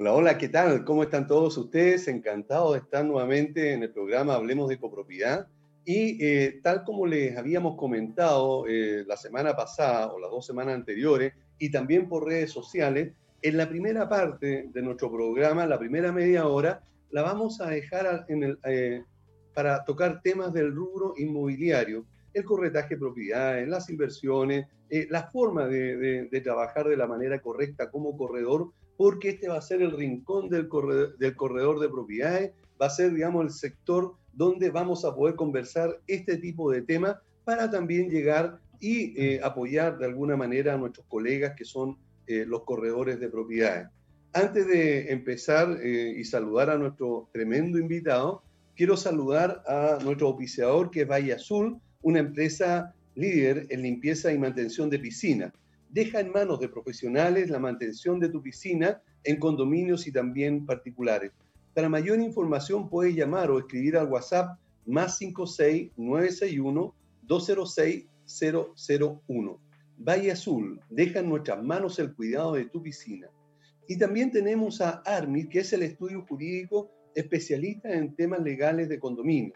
Hola, hola, ¿qué tal? ¿Cómo están todos ustedes? Encantado de estar nuevamente en el programa Hablemos de Copropiedad. Y eh, tal como les habíamos comentado eh, la semana pasada o las dos semanas anteriores, y también por redes sociales, en la primera parte de nuestro programa, la primera media hora, la vamos a dejar eh, para tocar temas del rubro inmobiliario, el corretaje de propiedades, las inversiones, la forma de trabajar de la manera correcta como corredor porque este va a ser el rincón del corredor, del corredor de propiedades, va a ser, digamos, el sector donde vamos a poder conversar este tipo de temas para también llegar y eh, apoyar de alguna manera a nuestros colegas que son eh, los corredores de propiedades. Antes de empezar eh, y saludar a nuestro tremendo invitado, quiero saludar a nuestro oficiador que es Valle Azul, una empresa líder en limpieza y mantención de piscinas deja en manos de profesionales la mantención de tu piscina en condominios y también particulares. Para mayor información puedes llamar o escribir al WhatsApp más 56 961 206 001. Valle Azul, deja en nuestras manos el cuidado de tu piscina. Y también tenemos a ARMI, que es el estudio jurídico especialista en temas legales de condominio.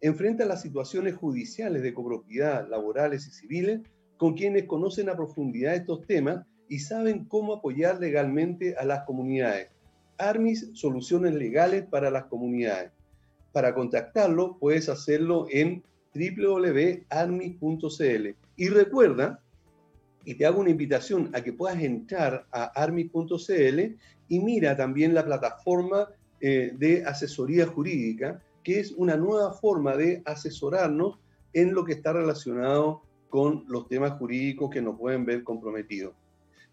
Enfrenta las situaciones judiciales de copropiedad, laborales y civiles con quienes conocen a profundidad estos temas y saben cómo apoyar legalmente a las comunidades. Armis Soluciones Legales para las Comunidades. Para contactarlo puedes hacerlo en www.armis.cl. Y recuerda, y te hago una invitación a que puedas entrar a armis.cl y mira también la plataforma eh, de asesoría jurídica, que es una nueva forma de asesorarnos en lo que está relacionado con los temas jurídicos que nos pueden ver comprometidos.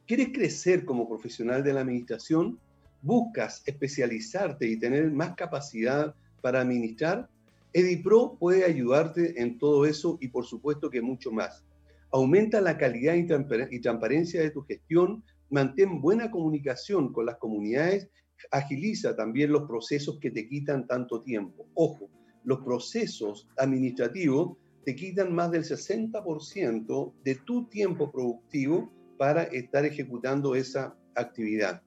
¿Quieres crecer como profesional de la administración? ¿Buscas especializarte y tener más capacidad para administrar? EdiPro puede ayudarte en todo eso y por supuesto que mucho más. Aumenta la calidad y transparencia de tu gestión, mantén buena comunicación con las comunidades, agiliza también los procesos que te quitan tanto tiempo. Ojo, los procesos administrativos te quitan más del 60% de tu tiempo productivo para estar ejecutando esa actividad.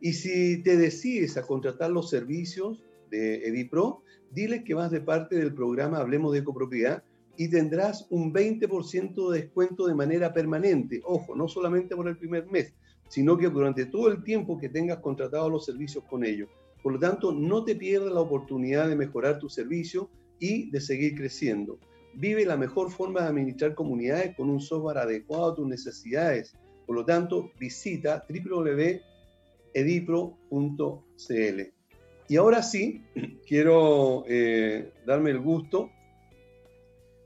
Y si te decides a contratar los servicios de Edipro, dile que vas de parte del programa Hablemos de Copropiedad y tendrás un 20% de descuento de manera permanente. Ojo, no solamente por el primer mes, sino que durante todo el tiempo que tengas contratado los servicios con ellos. Por lo tanto, no te pierdas la oportunidad de mejorar tu servicio y de seguir creciendo. Vive la mejor forma de administrar comunidades con un software adecuado a tus necesidades. Por lo tanto, visita www.edipro.cl. Y ahora sí, quiero eh, darme el gusto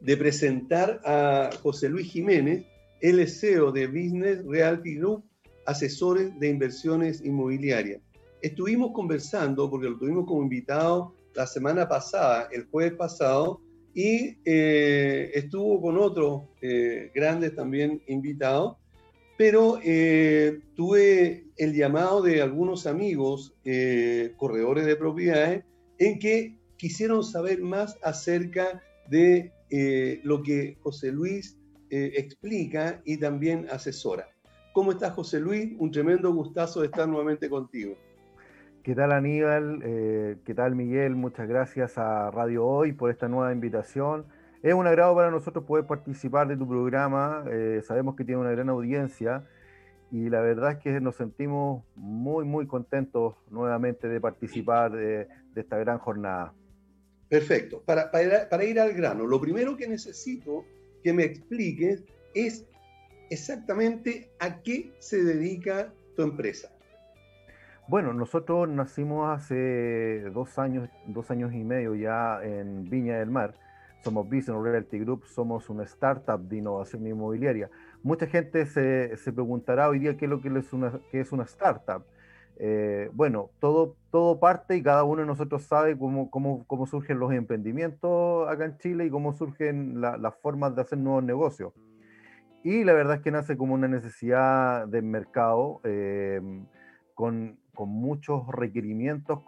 de presentar a José Luis Jiménez, el CEO de Business Realty Group, asesores de inversiones inmobiliarias. Estuvimos conversando, porque lo tuvimos como invitado la semana pasada, el jueves pasado, y eh, estuvo con otros eh, grandes también invitados, pero eh, tuve el llamado de algunos amigos corredores de propiedades en que quisieron saber más acerca de lo que José Luis explica y también asesora. ¿Cómo estás, José Luis? Un tremendo gustazo de estar nuevamente contigo. ¿Qué tal Aníbal? Eh, ¿Qué tal Miguel? Muchas gracias a Radio Hoy por esta nueva invitación. Es un agrado para nosotros poder participar de tu programa. Eh, sabemos que tiene una gran audiencia y la verdad es que nos sentimos muy, muy contentos nuevamente de participar de, esta gran jornada. Perfecto. Para, para ir al grano, lo primero que necesito que me expliques es exactamente a qué se dedica tu empresa. Bueno, nosotros nacimos hace dos años, dos años y medio ya en Viña del Mar. Somos Business Realty Group, somos una startup de innovación inmobiliaria. Mucha gente se, se preguntará hoy día qué es lo que es una, qué es una startup. Eh, bueno, todo, todo parte y cada uno de nosotros sabe cómo, cómo, cómo surgen los emprendimientos acá en Chile y cómo surgen las formas de hacer nuevos negocios. Y la verdad es que nace como una necesidad del mercado. Eh, con, muchos requerimientos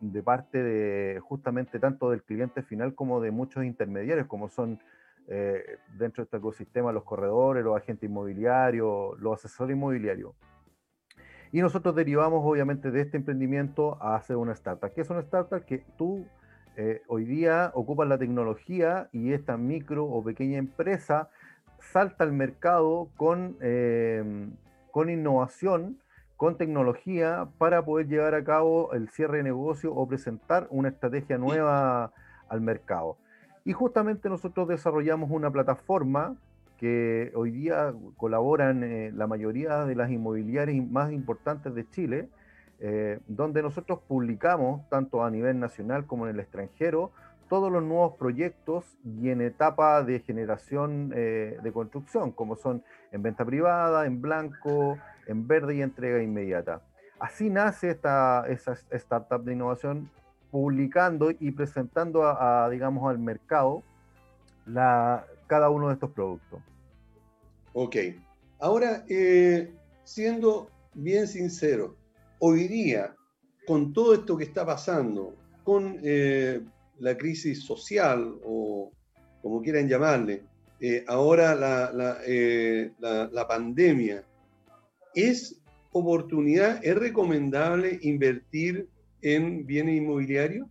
de parte de justamente tanto del cliente final como de muchos intermediarios, como son eh, dentro de este ecosistema los corredores, los agentes inmobiliarios, los asesores inmobiliarios. Y nosotros derivamos obviamente de este emprendimiento a hacer una startup. ¿Qué es una startup? Que tú eh, hoy día ocupas la tecnología y esta micro o pequeña empresa salta al mercado con, eh, con innovación, con tecnología para poder llevar a cabo el cierre de negocio o presentar una estrategia nueva al mercado. Y justamente nosotros desarrollamos una plataforma que hoy día colaboran eh, la mayoría de las inmobiliarias más importantes de Chile, eh, donde nosotros publicamos, tanto a nivel nacional como en el extranjero, todos los nuevos proyectos y en etapa de generación eh, de construcción, como son en venta privada, en blanco, en verde y entrega inmediata. Así nace esta, esa startup de innovación, publicando y presentando a, digamos, al mercado la, cada uno de estos productos. Ok. Ahora, eh, siendo bien sincero, hoy día, con todo esto que está pasando, con eh, la crisis social o como quieran llamarle, eh, ahora la, la, pandemia, ¿es oportunidad, es recomendable invertir en bienes inmobiliarios?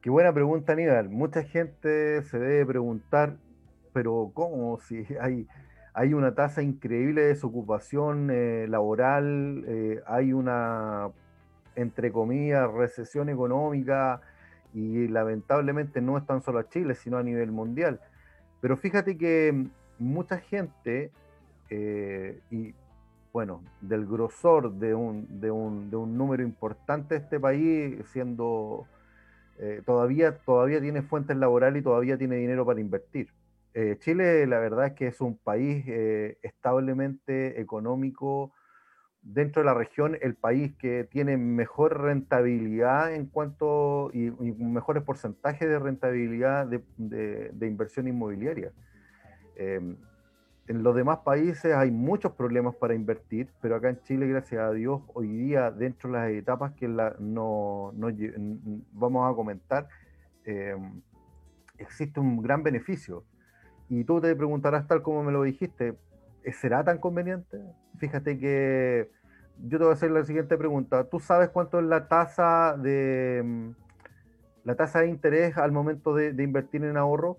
Qué buena pregunta, Aníbal. Mucha gente se debe preguntar, pero ¿cómo? Si hay hay una tasa increíble de desocupación eh, laboral, eh, hay una, entre comillas, recesión económica y lamentablemente no es tan solo a Chile, sino a nivel mundial. Pero fíjate que mucha gente, eh, y bueno, del grosor de un, de un, de un número importante de este país, siendo todavía, todavía tiene fuentes laborales y todavía tiene dinero para invertir. Eh, Chile, la verdad es que es un país eh, establemente económico dentro de la región, el país que tiene mejor rentabilidad en cuanto y, mejores porcentajes de rentabilidad de, inversión inmobiliaria. Em, en los demás países hay muchos problemas para invertir, pero acá en Chile, gracias a Dios, hoy día, dentro de las etapas que no, vamos a comentar, em, existe un gran beneficio. Y tú te preguntarás tal como me lo dijiste, ¿será tan conveniente? Fíjate que yo te voy a hacer la siguiente pregunta. ¿Tú sabes cuánto es la tasa de mm, la tasa de interés al momento de, invertir en ahorro?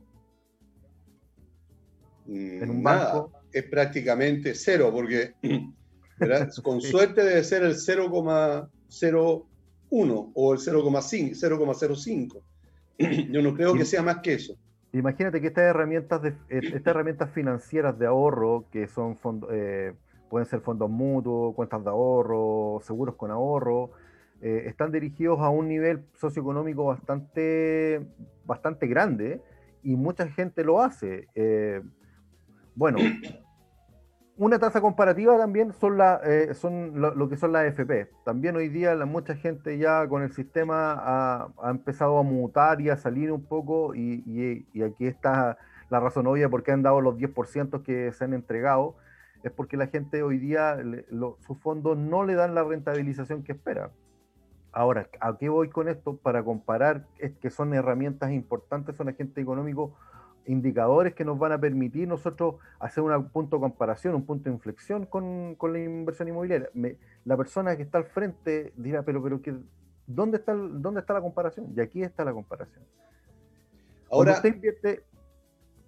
En un banco. Es prácticamente cero, porque con suerte debe ser el 0,01 o el 0,05. Yo no creo que sea más que eso. Imagínate que estas herramientas, de, eh, estas herramientas financieras de ahorro, que son eh, pueden ser fondos mutuos, cuentas de ahorro, seguros con ahorro, eh, están dirigidos a un nivel socioeconómico bastante, bastante grande y mucha gente lo hace. Bueno, una tasa comparativa también son, la, eh, son lo, que son las FP. También hoy día la, mucha gente ya con el sistema ha, empezado a mutar y a salir un poco y, aquí está la razón obvia por qué han dado los 10% que se han entregado. Es porque la gente hoy día, sus fondos no le dan la rentabilización que espera. Ahora, ¿a qué voy con esto? Para comparar, es que son herramientas importantes, son agentes económicos indicadores que nos van a permitir nosotros hacer un punto de comparación, un punto de inflexión con, la inversión inmobiliaria. la persona que está al frente dirá, pero, pero que, ¿dónde, está ¿dónde está la comparación? Y aquí está la comparación. Ahora, cuando usted invierte,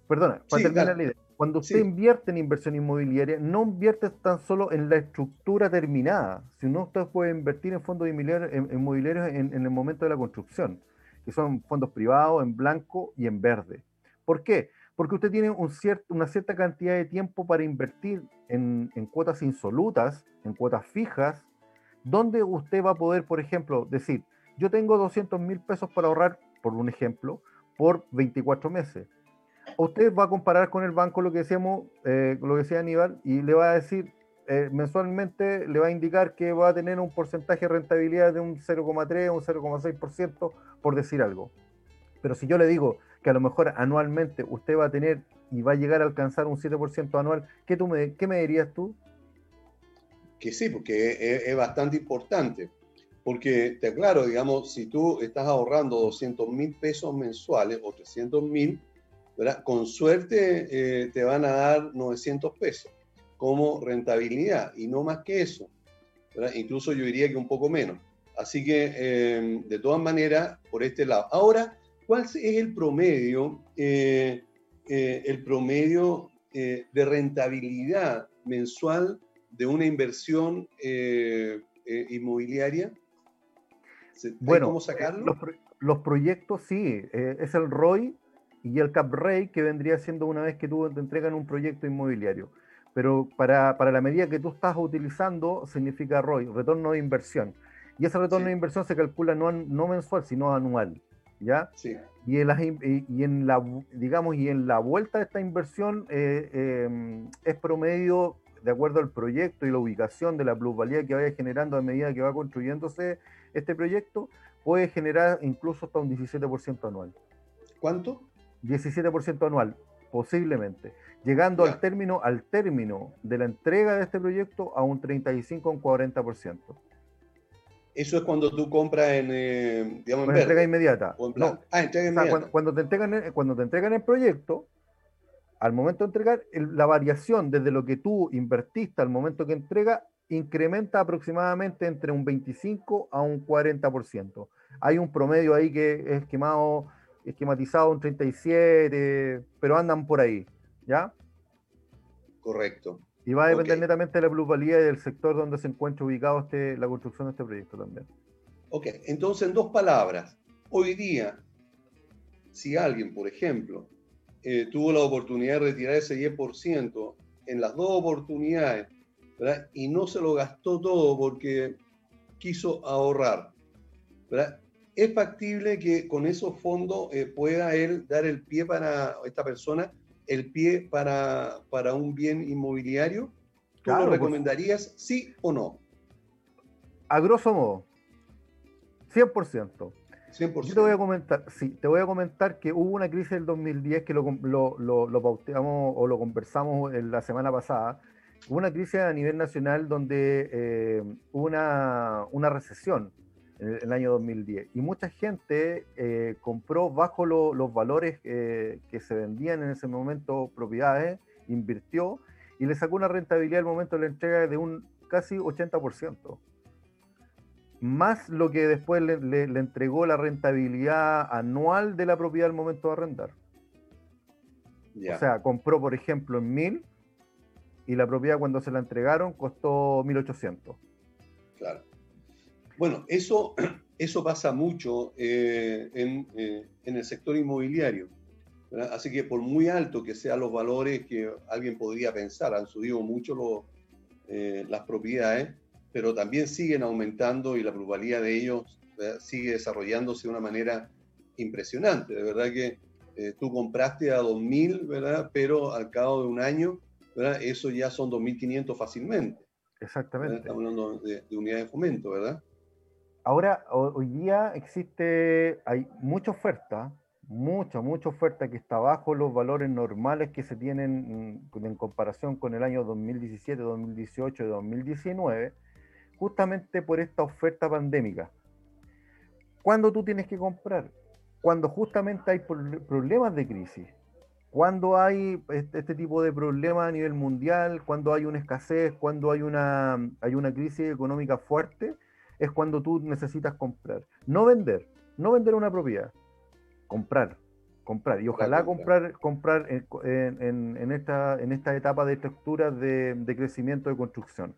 perdona, para terminar la idea, cuando usted invierte en inversión inmobiliaria, no invierte tan solo en la estructura terminada, sino usted puede invertir en fondos inmobiliarios en el momento de la construcción, que son fondos privados en blanco y en verde. ¿Por qué? Porque usted tiene un una cierta cantidad de tiempo para invertir en, cuotas insolutas, en cuotas fijas, donde usted va a poder, por ejemplo, decir, yo tengo 200 mil pesos para ahorrar, por un ejemplo, por 24 meses. Usted va a comparar con el banco lo que decíamos, eh, lo que decía Aníbal, y le va a decir, eh, mensualmente le va a indicar que va a tener un porcentaje de rentabilidad de un 0,3 o un 0,6%, por decir algo. Pero si yo le digo, que a lo mejor anualmente usted va a tener y va a llegar a alcanzar un 7% anual, ¿qué, tú me, ¿qué me dirías tú? Que sí, porque es, bastante importante. Porque te aclaro, digamos, si tú estás ahorrando 200 mil pesos mensuales o 300 mil, con suerte eh, te van a dar 900 pesos como rentabilidad y no más que eso. incluso yo diría que un poco menos. Así que, em, de todas maneras, por este lado. Ahora, ¿cuál es el promedio, eh, eh, el promedio eh, de rentabilidad mensual de una inversión inmobiliaria? Bueno, ¿Cómo sacarlo? Los, proyectos sí, es el ROI y el cap rate que vendría siendo una vez que tú te entregan un proyecto inmobiliario. Pero para, para la medida que tú estás utilizando, significa ROI, retorno de inversión. Y ese retorno de inversión se calcula no, no mensual, sino anual. ¿Ya? Sí. Y en, la, y en la, digamos, y en la vuelta de esta inversión eh, em, es promedio de acuerdo al proyecto y la ubicación de la plusvalía que vaya generando a medida que va construyéndose este proyecto, puede generar incluso hasta un 17% anual. ¿Cuánto? 17% anual, posiblemente, llegando al término, al término de la entrega de este proyecto a un 35 o un 40%. Eso es cuando tú compras en, eh, digamos, en entrega inmediata. Ah, entrega inmediata. Cuando, te entregan, cuando te entregan el proyecto, al momento de entregar, la variación desde lo que tú invertiste al momento que entrega incrementa aproximadamente entre un 25 a un 40%. Hay un promedio ahí que es esquemado, esquematizado un 37, pero andan por ahí, ¿ya? Correcto. Y va a depender netamente de la plusvalía y del sector donde se encuentra ubicado este, la construcción de este proyecto también. Ok, entonces en dos palabras, hoy día, si alguien, por ejemplo, eh, tuvo la oportunidad de retirar ese 10% en las dos oportunidades, ¿verdad? y no se lo gastó todo porque quiso ahorrar, ¿verdad? es factible que con esos fondos eh, pueda él dar el pie para esta persona el pie para, para un bien inmobiliario? ¿Tú lo recomendarías, sí o no? A grosso modo, 100%. 100%. Yo te voy a comentar, sí, te voy a comentar que hubo una crisis del 2010 que lo, lo, lo, pauteamos o lo conversamos en la semana pasada. Hubo una crisis a nivel nacional donde eh, hubo una, una recesión en el año 2010. Y mucha gente eh, compró bajo los valores eh, que se vendían en ese momento propiedades, invirtió y le sacó una rentabilidad al momento de la entrega de un casi 80%. Más lo que después le, entregó la rentabilidad anual de la propiedad al momento de arrendar. O sea, compró, por ejemplo, en 1000 y la propiedad cuando se la entregaron costó 1800. Claro. Bueno, eso, eso pasa mucho eh, eh, en, el sector inmobiliario. Así que por muy alto que sean los valores que alguien podría pensar, han subido mucho eh, las propiedades, pero también siguen aumentando y la pluralidad de ellos sigue desarrollándose de una manera impresionante. De verdad que tú compraste a 2.000, ¿verdad? pero al cabo de un año, ¿verdad? eso ya son 2.500 fácilmente. Exactamente. Estamos hablando de, de unidades de fomento, ¿verdad? Ahora, hoy día existe, hay mucha oferta, mucha, mucha oferta que está bajo los valores normales que se tienen mm, en comparación con el año 2017, 2018 y 2019, justamente por esta oferta pandémica. ¿Cuándo tú tienes que comprar? Cuando justamente hay problemas de crisis. Cuando hay este, tipo de problemas a nivel mundial, cuando hay una escasez, cuando hay una, hay una crisis económica fuerte, es cuando tú necesitas comprar. No vender, no vender una propiedad, comprar, comprar. Y ojalá comprar, comprar en, esta, en esta etapa de estructura de, crecimiento de construcción.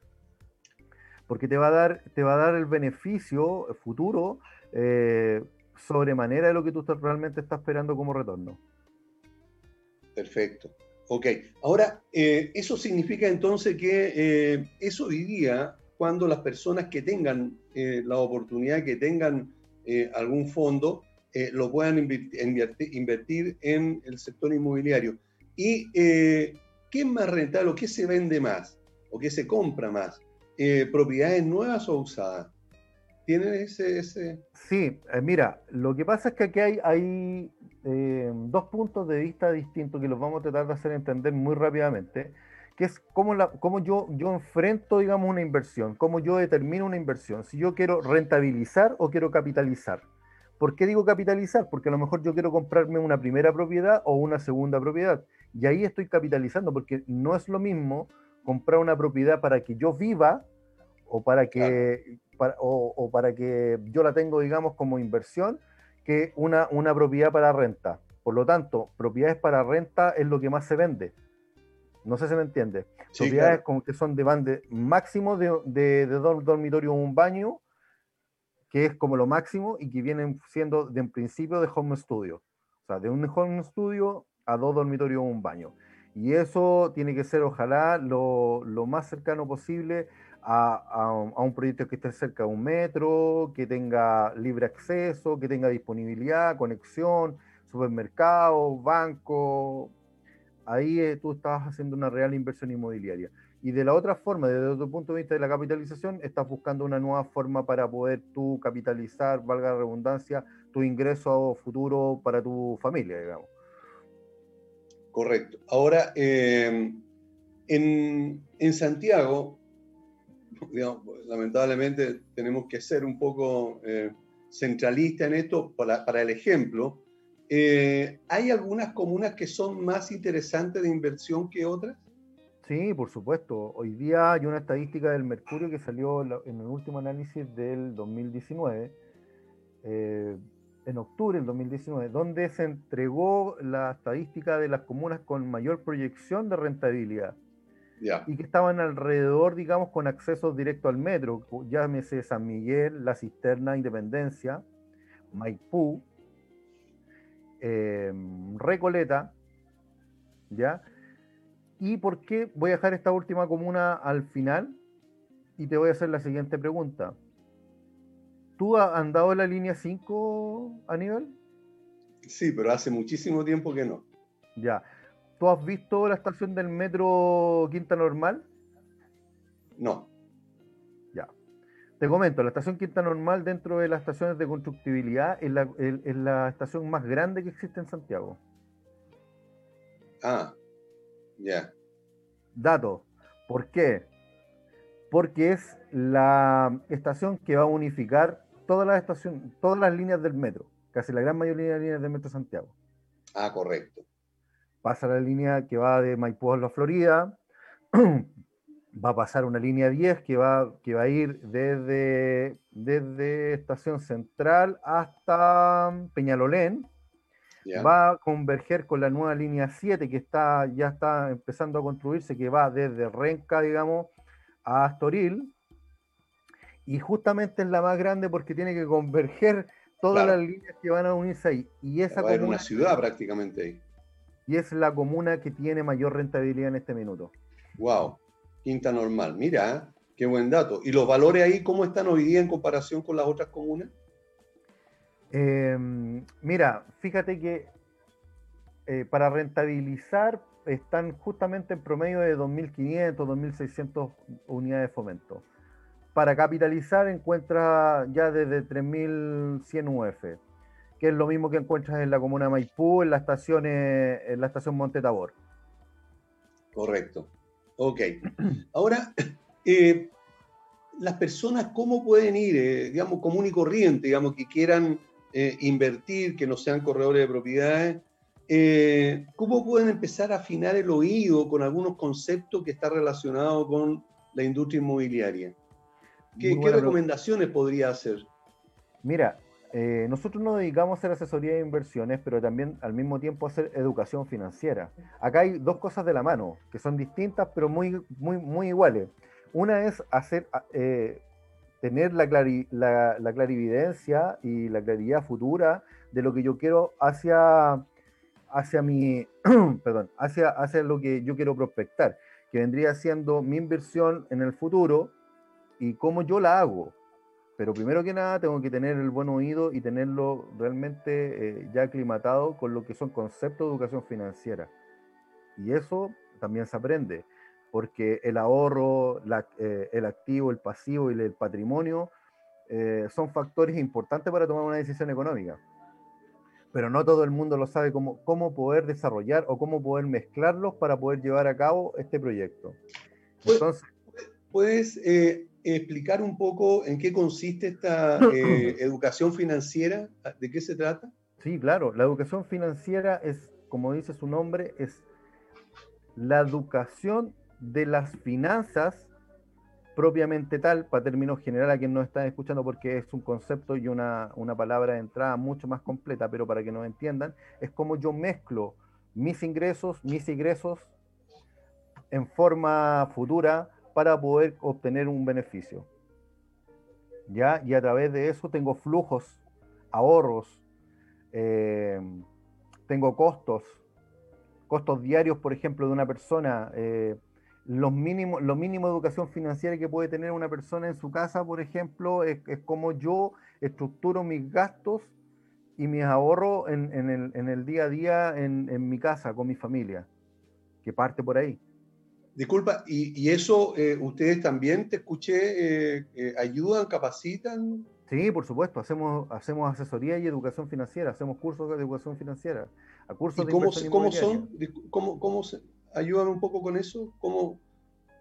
Porque te va a dar, te va a dar el beneficio futuro eh, sobremanera de lo que tú realmente estás esperando como retorno. Perfecto. Ok, ahora, eh, eso significa entonces que eh, eso diría cuando las personas que tengan eh, la oportunidad, que tengan eh, algún fondo, eh, lo puedan invertir, en el sector inmobiliario. ¿Y qué es más rentable o qué se vende más o qué se compra más? ¿Propiedades nuevas o usadas? ¿Tienen ese, ese... Sí, mira, lo que pasa es que aquí hay, hay dos puntos de vista distintos que los vamos a tratar de hacer entender muy rápidamente que es cómo, la, cómo yo, yo enfrento, digamos, una inversión, cómo yo determino una inversión, si yo quiero rentabilizar o quiero capitalizar. ¿Por qué digo capitalizar? Porque a lo mejor yo quiero comprarme una primera propiedad o una segunda propiedad. Y ahí estoy capitalizando, porque no es lo mismo comprar una propiedad para que yo viva o para que, o, para que yo la tengo, digamos, como inversión que una, una propiedad para renta. Por lo tanto, propiedades para renta es lo que más se vende. No sé si me entiende. propiedades como que son de bande máximo de, de, dos dormitorios un baño, que es como lo máximo y que vienen siendo de en principio de home studio. O sea, de un home studio a dos dormitorios un baño. Y eso tiene que ser, ojalá, lo, lo más cercano posible a, un proyecto que esté cerca de un metro, que tenga libre acceso, que tenga disponibilidad, conexión, supermercado, banco. Ahí eh, tú estás haciendo una real inversión inmobiliaria. Y de la otra forma, desde tu punto de vista de la capitalización, estás buscando una nueva forma para poder tú capitalizar, valga la redundancia, tu ingreso futuro para tu familia, digamos. Correcto. Ahora, eh, en, en Santiago, lamentablemente tenemos que ser un poco eh, centralistas en esto para el ejemplo. Eh, ¿Hay algunas comunas que son más interesantes de inversión que otras? Sí, por supuesto. Hoy día hay una estadística del Mercurio que salió en el último análisis del 2019, eh, en octubre del 2019, donde se entregó la estadística de las comunas con mayor proyección de rentabilidad y que estaban alrededor, digamos, con acceso directo al metro, llámese San Miguel, La Cisterna, Independencia, Maipú, em, Recoleta, ¿ya? ¿Y por qué voy a dejar esta última comuna al final? Y te voy a hacer la siguiente pregunta. ¿Tú has andado en la línea 5, Aníbal? Sí, pero hace muchísimo tiempo que no. Ya. ¿Tú has visto la estación del metro Quinta Normal? No. Te comento, la estación Quinta Normal dentro de las estaciones de constructibilidad es la, estación más grande que existe en Santiago. Ah, ya. Dato. ¿Por qué? Porque es la estación que va a unificar todas las estaciones, todas las líneas del metro, casi la gran mayoría de las líneas del metro de Santiago. Ah, correcto pasa la línea que va de Maipú a la Florida, va a pasar una línea 10 que va, que va a ir desde, desde Estación Central hasta Peñalolén, va a converger con la nueva línea 7 que está, ya está empezando a construirse, que va desde Renca, digamos, a Astoril, y justamente es la más grande porque tiene que converger todas las líneas que van a unirse ahí. Y esa va a una ciudad prácticamente ahí. Y es la comuna que tiene mayor rentabilidad en este minuto. Wow, quinta normal. Mira, qué buen dato. ¿Y los valores ahí cómo están hoy día en comparación con las otras comunas? Em, mira, fíjate que eh, para rentabilizar están justamente en promedio de 2.500, 2.600 unidades de fomento. Para capitalizar encuentra ya desde 3.100 UF que es lo mismo que encuentras en la comuna de Maipú, en la estación, en la estación Monte Tabor. Correcto. Ok. Ahora, eh, las personas, ¿cómo pueden ir, eh, digamos, común y corriente, digamos, que quieran eh, invertir, que no sean corredores de propiedades? ¿Cómo pueden empezar a afinar el oído con algunos conceptos que están relacionados con la industria inmobiliaria? ¿Qué, ¿qué recomendaciones podría hacer? Mira, eh, nosotros nos dedicamos a hacer asesoría de inversiones, pero también al mismo tiempo a hacer educación financiera. Acá hay dos cosas de la mano, que son distintas, pero muy, muy, muy iguales. Una es hacer, eh, tener la, la, clarividencia y la claridad futura de lo que yo quiero hacia, hacia mi, perdón, hacia, hacia lo que yo quiero prospectar, que vendría siendo mi inversión en el futuro y cómo yo la hago pero primero que nada tengo que tener el buen oído y tenerlo realmente eh, ya aclimatado con lo que son conceptos de educación financiera. Y eso también se aprende, porque el ahorro, eh, el activo, el pasivo y el patrimonio eh, son factores importantes para tomar una decisión económica. Pero no todo el mundo lo sabe cómo, cómo poder desarrollar o cómo poder mezclarlos para poder llevar a cabo este proyecto. Entonces, ¿Puedes explicar un poco en qué consiste esta eh, educación financiera? ¿De qué se trata? Sí, claro. La educación financiera es, como dice su nombre, es la educación de las finanzas propiamente tal, para términos general a quien nos está escuchando, porque es un concepto y una, una palabra de entrada mucho más completa, pero para que nos entiendan, es como yo mezclo mis ingresos, mis ingresos en forma futura para poder obtener un beneficio. ¿Ya? Y a través de eso tengo flujos, ahorros, eh, tengo costos, costos diarios, por ejemplo, de una persona, eh, los mínimos, lo mínimo de educación financiera que puede tener una persona en su casa, por ejemplo, es, como yo estructuro mis gastos y mis ahorros en, el, día a día en, mi casa, con mi familia, que parte por ahí. Disculpa, ¿y, eso eh, ustedes también, te escuché, eh, ayudan, capacitan? Sí, por supuesto, hacemos, hacemos asesoría y educación financiera, hacemos cursos de educación financiera. A cursos ¿Y cómo, cómo son? ¿Cómo, cómo se, ayúdame un poco con eso? ¿Cómo,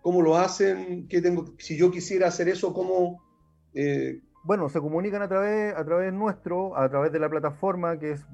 cómo lo hacen? ¿Qué tengo, si yo quisiera hacer eso, ¿cómo...? Eh? Bueno, se comunican a través, a través nuestro, a través de la plataforma que es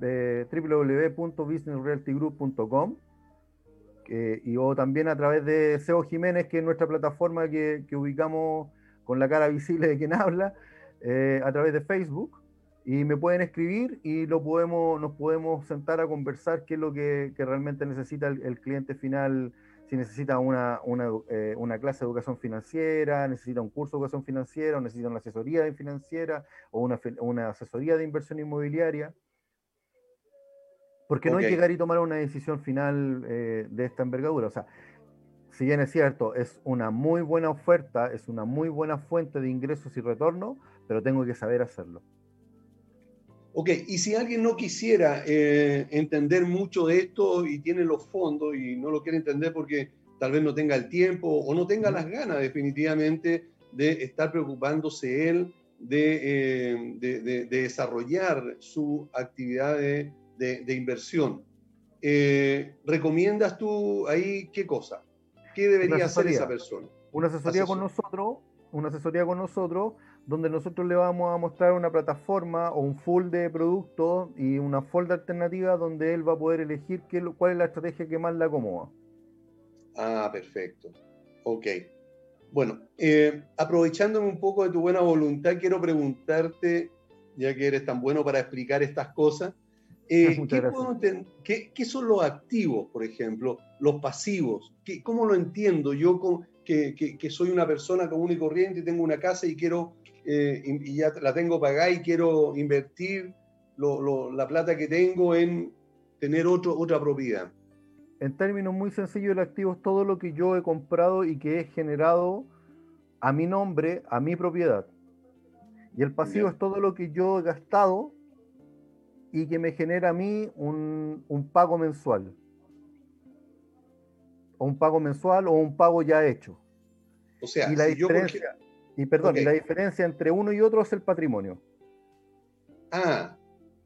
eh, y o también a través de SEO Jiménez, que es nuestra plataforma que, que ubicamos con la cara visible de quien habla, eh, a través de Facebook y me pueden escribir y lo podemos, nos podemos sentar a conversar qué es lo que, realmente necesita el, cliente final, si necesita una, una, eh, una, clase de educación financiera, necesita un curso de educación financiera, necesita una asesoría financiera o una, una asesoría de inversión inmobiliaria. Porque no hay que llegar y tomar una decisión final eh, de esta envergadura. O sea, si bien es cierto, es una muy buena oferta, es una muy buena fuente de ingresos y retorno, pero tengo que saber hacerlo. Ok, y si alguien no quisiera eh, entender mucho de esto y tiene los fondos y no lo quiere entender porque tal vez no tenga el tiempo o no tenga las ganas definitivamente de estar preocupándose él de, eh, desarrollar su actividad de, inversión, eh, ¿recomiendas tú ahí qué cosa? ¿Qué debería hacer esa persona? Una asesoría con nosotros, una asesoría con nosotros donde nosotros le vamos a mostrar una plataforma o un full de productos y una folda alternativa donde él va a poder elegir qué, cuál es la estrategia que más le acomoda. Ah, perfecto. Ok. Bueno, eh, aprovechándome un poco de tu buena voluntad, quiero preguntarte, ya que eres tan bueno para explicar estas cosas, eh, ¿qué, ¿qué, son los activos, por ejemplo? Los pasivos. ¿Qué, ¿Cómo lo entiendo yo con, que, que, soy una persona común y corriente y tengo una casa y quiero eh, y, ya la tengo pagada y quiero invertir la plata que tengo en tener otro, otra propiedad. En términos muy sencillos, el activo es todo lo que yo he comprado y que he generado a mi nombre, a mi propiedad. Y el pasivo es todo lo que yo he gastado y que me genera a mí un, un pago mensual. O un pago mensual o un pago ya hecho. O sea, y la diferencia, y perdón, la diferencia entre uno y otro es el patrimonio. Ah,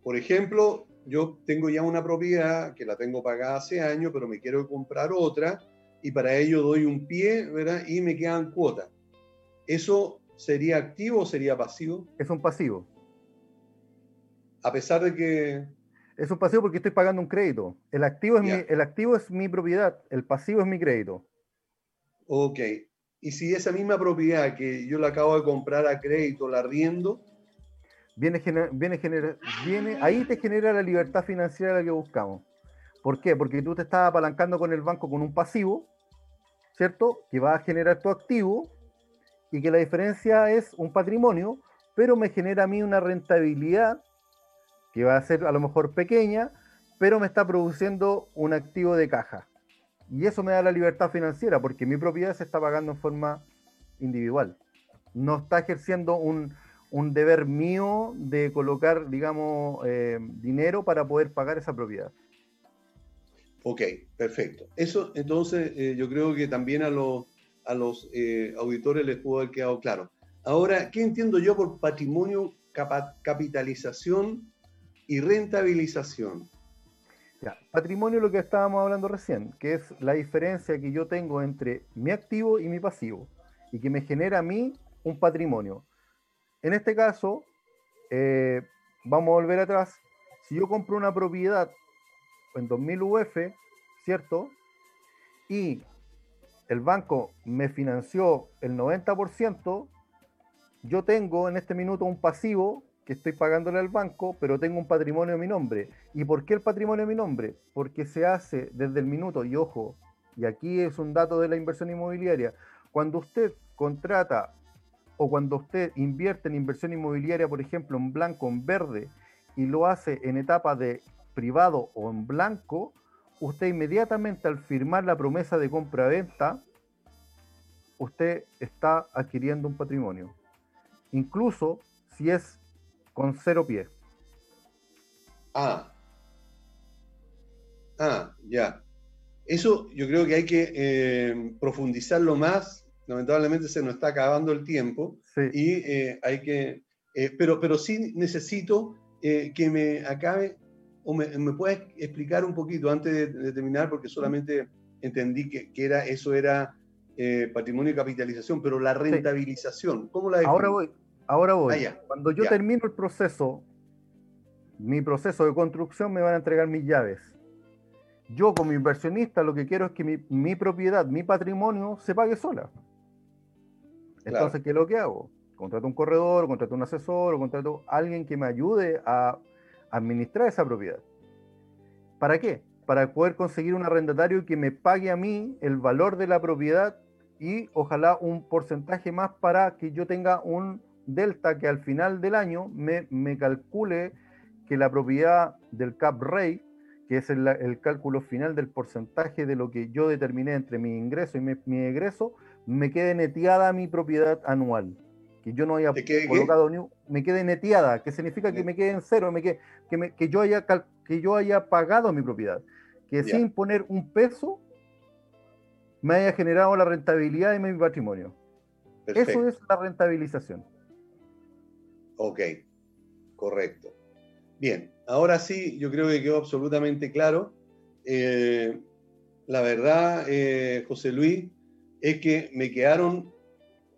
por ejemplo, yo tengo ya una propiedad que la tengo pagada hace años, pero me quiero comprar otra y para ello doy un pie, ¿verdad? Y me quedan cuotas. ¿Eso sería activo o sería pasivo? Es un pasivo. A pesar de que... Es un pasivo porque estoy pagando un crédito. El activo es, mi, el activo es mi propiedad, el pasivo es mi crédito. Ok, y si esa misma propiedad que yo la acabo de comprar a crédito la riendo, viene, viene, viene, ahí te genera la libertad financiera que buscamos. ¿Por qué? Porque tú te estás apalancando con el banco con un pasivo, ¿cierto? Que va a generar tu activo y que la diferencia es un patrimonio, pero me genera a mí una rentabilidad que va a ser a lo mejor pequeña, pero me está produciendo un activo de caja. Y eso me da la libertad financiera, porque mi propiedad se está pagando en forma individual. No está ejerciendo un, deber mío de colocar, digamos, eh, dinero para poder pagar esa propiedad. Ok, perfecto. Eso entonces eh, yo creo que también a los, a los eh, auditores les pudo haber quedado claro. Ahora, ¿qué entiendo yo por patrimonio, capitalización y rentabilización? patrimonio lo que estábamos hablando recién, que es la diferencia que yo tengo entre mi activo y mi pasivo, y que me genera a mí un patrimonio. En este caso, eh, vamos a volver atrás, si yo compro una propiedad en 2000 UF, ¿cierto? Y el banco me financió el 90%, yo tengo en este minuto un pasivo que estoy pagándole al banco, pero tengo un patrimonio a mi nombre. ¿Y por qué el patrimonio a mi nombre? Porque se hace desde el minuto, y ojo, y aquí es un dato de la inversión inmobiliaria, cuando usted contrata o cuando usted invierte en inversión inmobiliaria, por ejemplo, en blanco, en verde, y lo hace en etapa de privado o en blanco, usted inmediatamente al firmar la promesa de compra-venta, usted está adquiriendo un patrimonio. Incluso si es con cero pies. Ah. Ah, ya. Eso yo creo que hay que eh, profundizarlo más. Lamentablemente se nos está acabando el tiempo y eh, hay que... Eh, pero, pero sí necesito que me acabe o me, me puedas explicar un poquito antes de, terminar, porque solamente entendí que, que era, eso era patrimonio y capitalización, pero la rentabilización, ¿cómo la Ahora voy, Ahora voy. Ah, Cuando yo termino el proceso, mi proceso de construcción, me van a entregar mis llaves. Yo como inversionista lo que quiero es que mi, propiedad, mi patrimonio se pague sola. Entonces, ¿qué es lo que hago? Contrato un corredor, contrato un asesor, o contrato a alguien que me ayude a administrar esa propiedad. ¿Para qué? Para poder conseguir un arrendatario que me pague a mí el valor de la propiedad y ojalá un porcentaje más para que yo tenga un delta que al final del año me, me calcule que la propiedad del cap rate, que es el, cálculo final del porcentaje de lo que yo determiné entre mi ingreso y mi, egreso, me quede neteada mi propiedad anual. Que yo no haya colocado ni me quede neteada, que significa que me quede en cero, me que, que, yo haya que yo haya pagado mi propiedad. Que sin poner un peso me haya generado la rentabilidad de mi patrimonio. Eso es la rentabilización. Ok, correcto. Bien, ahora sí, yo creo que quedó absolutamente claro. Eh, la verdad, eh, José Luis, es que me quedaron,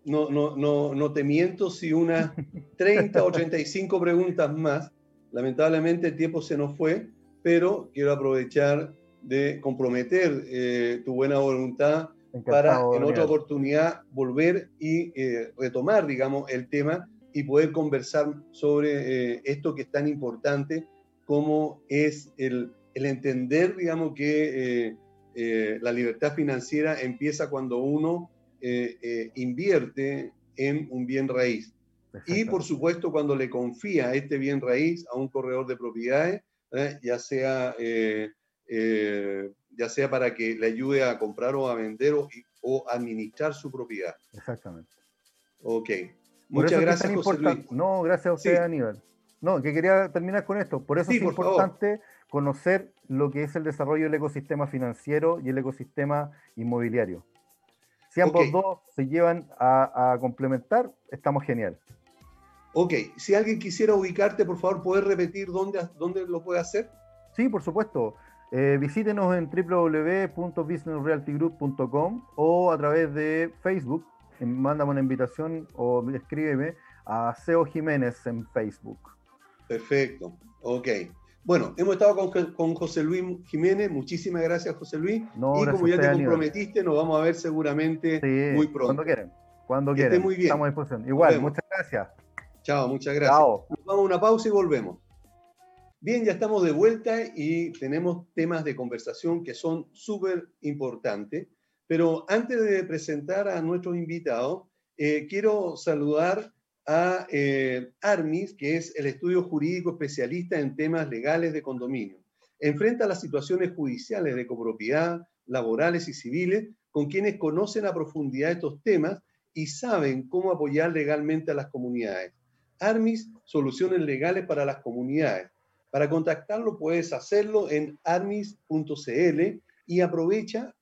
no, no, no, no te miento, si unas 30 o 35 preguntas más. Lamentablemente el tiempo se nos fue, pero quiero aprovechar de comprometer eh, tu buena voluntad para en otra oportunidad volver y retomar, digamos, el tema y poder conversar sobre eh, esto que es tan importante como es el, el entender, digamos, que eh, eh, la libertad financiera empieza cuando uno invierte en un bien raíz. Y por supuesto cuando le confía este bien raíz a un corredor de propiedades, ya, sea, ya sea para que le ayude a comprar o a vender o, o administrar su propiedad. Exactamente. Ok. Muchas gracias, José Luis. No, gracias a usted, Aníbal. No, que quería terminar con esto. Por eso es importante conocer lo que es el desarrollo del ecosistema financiero y el ecosistema inmobiliario. Si ambos dos se llevan a, complementar, estamos genial. Ok, si alguien quisiera ubicarte, por favor, ¿puedes repetir dónde, dónde lo puede hacer? Sí, por supuesto. Eh, visítenos en www.businessrealtygroup.com o a través de Facebook mándame una invitación o escríbeme a Seo Jiménez en Facebook. Perfecto, ok. Bueno, hemos estado con, José Luis Jiménez. Muchísimas gracias, José Luis. y como ya te comprometiste, nos vamos a ver seguramente muy pronto. Cuando quieran. Cuando quieran. muy bien. Estamos a disposición. Igual, muchas gracias. Chao, muchas gracias. Chao. vamos a una pausa y volvemos. Bien, ya estamos de vuelta y tenemos temas de conversación que son súper importantes. Pero antes de presentar a nuestros invitados, eh, quiero saludar a eh, Armis, que es el estudio jurídico especialista en temas legales de condominio. Enfrenta las situaciones judiciales de copropiedad, laborales y civiles con quienes conocen a profundidad estos temas y saben cómo apoyar legalmente a las comunidades. Armis, soluciones legales para las comunidades. Para contactarlo puedes hacerlo en armis.cl y aprovecha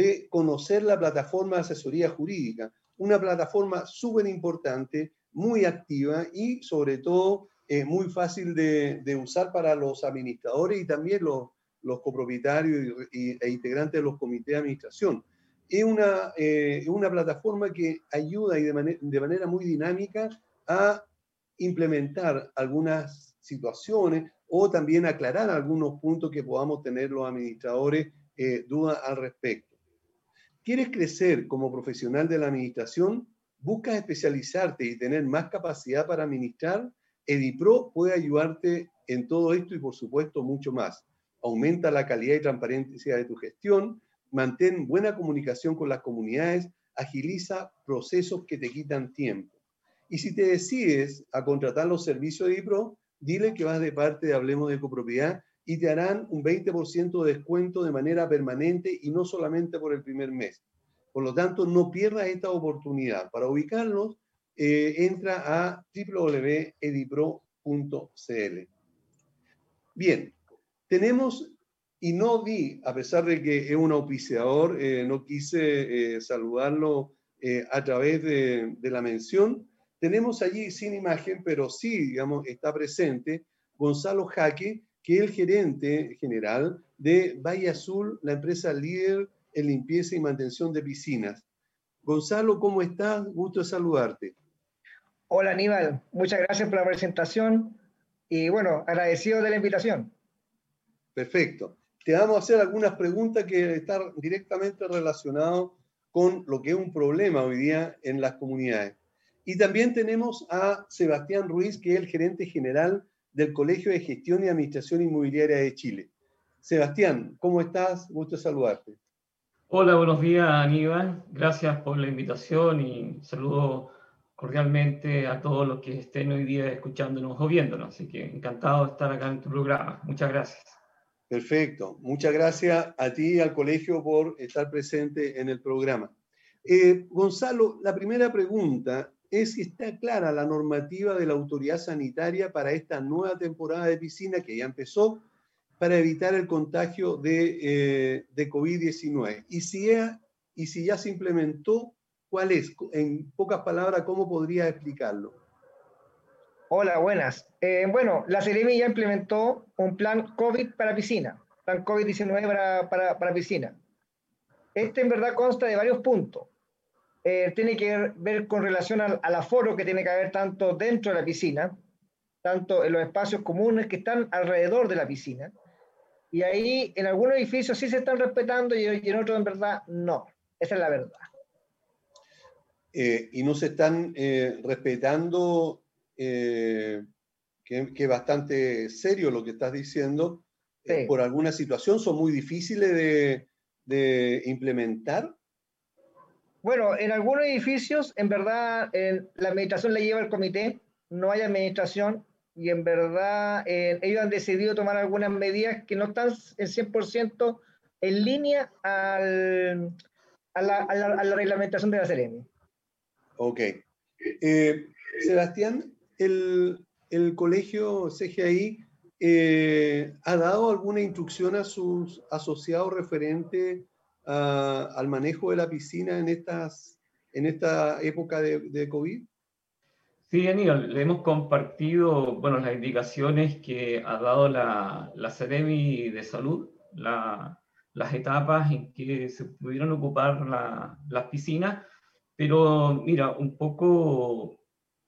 de conocer la plataforma de asesoría jurídica, una plataforma súper importante, muy activa y sobre todo eh, muy fácil de, usar para los administradores y también los, los copropietarios e integrantes de los comités de administración. Es una, eh, una plataforma que ayuda y de, de manera muy dinámica a implementar algunas situaciones o también aclarar algunos puntos que podamos tener los administradores eh, dudas al respecto. ¿Quieres crecer como profesional de la administración? ¿Buscas especializarte y tener más capacidad para administrar? Edipro puede ayudarte en todo esto y por supuesto mucho más. Aumenta la calidad y transparencia de tu gestión, mantén buena comunicación con las comunidades, agiliza procesos que te quitan tiempo. Y si te decides a contratar los servicios de Edipro, dile que vas de parte de Hablemos de Copropiedad y te harán un 20% de descuento de manera permanente y no solamente por el primer mes. Por lo tanto, no pierdas esta oportunidad. Para ubicarlos, eh, entra a www.edipro.cl. Bien, tenemos, y no vi, a pesar de que es un auspiciador, eh, no quise eh, saludarlo a través de, de la mención, tenemos allí sin imagen, pero sí, digamos, está presente Gonzalo Jaque, que es el gerente general de Valle Azul, la empresa líder en limpieza y mantención de piscinas. Gonzalo, ¿cómo estás? Gusto de saludarte. Hola Aníbal, muchas gracias por la presentación y bueno, agradecido de la invitación. Perfecto. Te vamos a hacer algunas preguntas que están directamente relacionadas con lo que es un problema hoy día en las comunidades. Y también tenemos a Sebastián Ruiz, que es el gerente general del Colegio de Gestión y Administración Inmobiliaria de Chile. Sebastián, ¿cómo estás? Gusto saludarte. Hola, buenos días Aníbal. Gracias por la invitación y saludo cordialmente a todos los que estén hoy día escuchándonos o viéndonos. Así que encantado de estar acá en tu programa. Muchas gracias. Perfecto. Muchas gracias a ti y al colegio por estar presente en el programa. Eh, Gonzalo, la primera pregunta es si está clara la normativa de la autoridad sanitaria para esta nueva temporada de piscina que ya empezó para evitar el contagio de, eh, de COVID-19. Y, si ya, se implementó, ¿cuál es? En pocas palabras, ¿cómo podría explicarlo? Hola, buenas. Eh, bueno, la CEREMI ya implementó un plan COVID para piscina, plan COVID-19 para, para, para piscina. Este en verdad consta de varios puntos. Eh, tiene que ver con relación al, aforo que tiene que haber tanto dentro de la piscina, tanto en los espacios comunes que están alrededor de la piscina. Y ahí en algunos edificios sí se están respetando y, en otros en verdad no. Esa es la verdad. Eh, y no se están eh, respetando, que, es bastante serio lo que estás diciendo, por alguna situación, son muy difíciles de, de implementar. Bueno, en algunos edificios, en verdad, la administración la lleva el comité, no hay administración, y en verdad ellos han decidido tomar algunas medidas que no están en 100% en línea a, la, reglamentación de la CEREMI. Ok. Eh, Sebastián, el, el, colegio CGI eh, ha dado alguna instrucción a sus asociados al manejo de la piscina en, estas, en esta época de, de COVID? Sí, Aníbal, le hemos compartido bueno, las indicaciones que ha dado la, la CEREMI de salud, la, las etapas en que se pudieron ocupar la, las piscinas, pero mira, un poco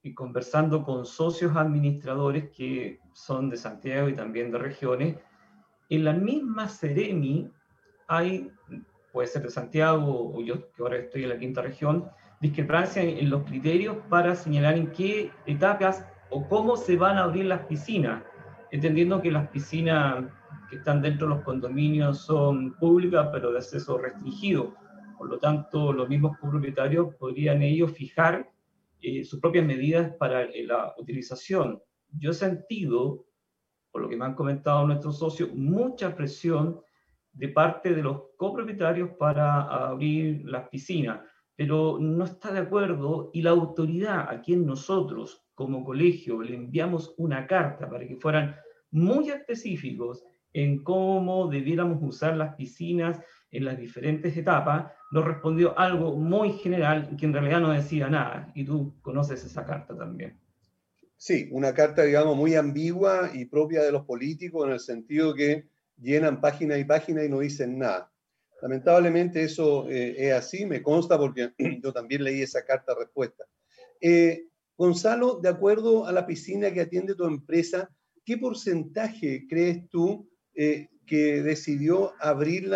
y conversando con socios administradores que son de Santiago y también de regiones, en la misma CEREMI hay puede ser de Santiago o yo que ahora estoy en la quinta región, discrepancia en, los criterios para señalar en qué etapas o cómo se van a abrir las piscinas, entendiendo que las piscinas que están dentro de los condominios son públicas pero de acceso restringido. Por lo tanto, los mismos propietarios podrían ellos fijar eh, sus propias medidas para eh, la utilización. Yo he sentido, por lo que me han comentado nuestros socios, mucha presión de parte de los copropietarios para abrir las piscinas, pero no está de acuerdo y la autoridad a quien nosotros como colegio le enviamos una carta para que fueran muy específicos en cómo debiéramos usar las piscinas en las diferentes etapas, nos respondió algo muy general que en realidad no decía nada. Y tú conoces esa carta también. Sí, una carta, digamos, muy ambigua y propia de los políticos en el sentido que llenan página y página y no dicen nada. Lamentablemente eso eh, es así, me consta porque yo también leí esa carta respuesta. Eh, Gonzalo, de acuerdo a la piscina que atiende tu empresa, ¿qué porcentaje crees tú eh, que decidió abrir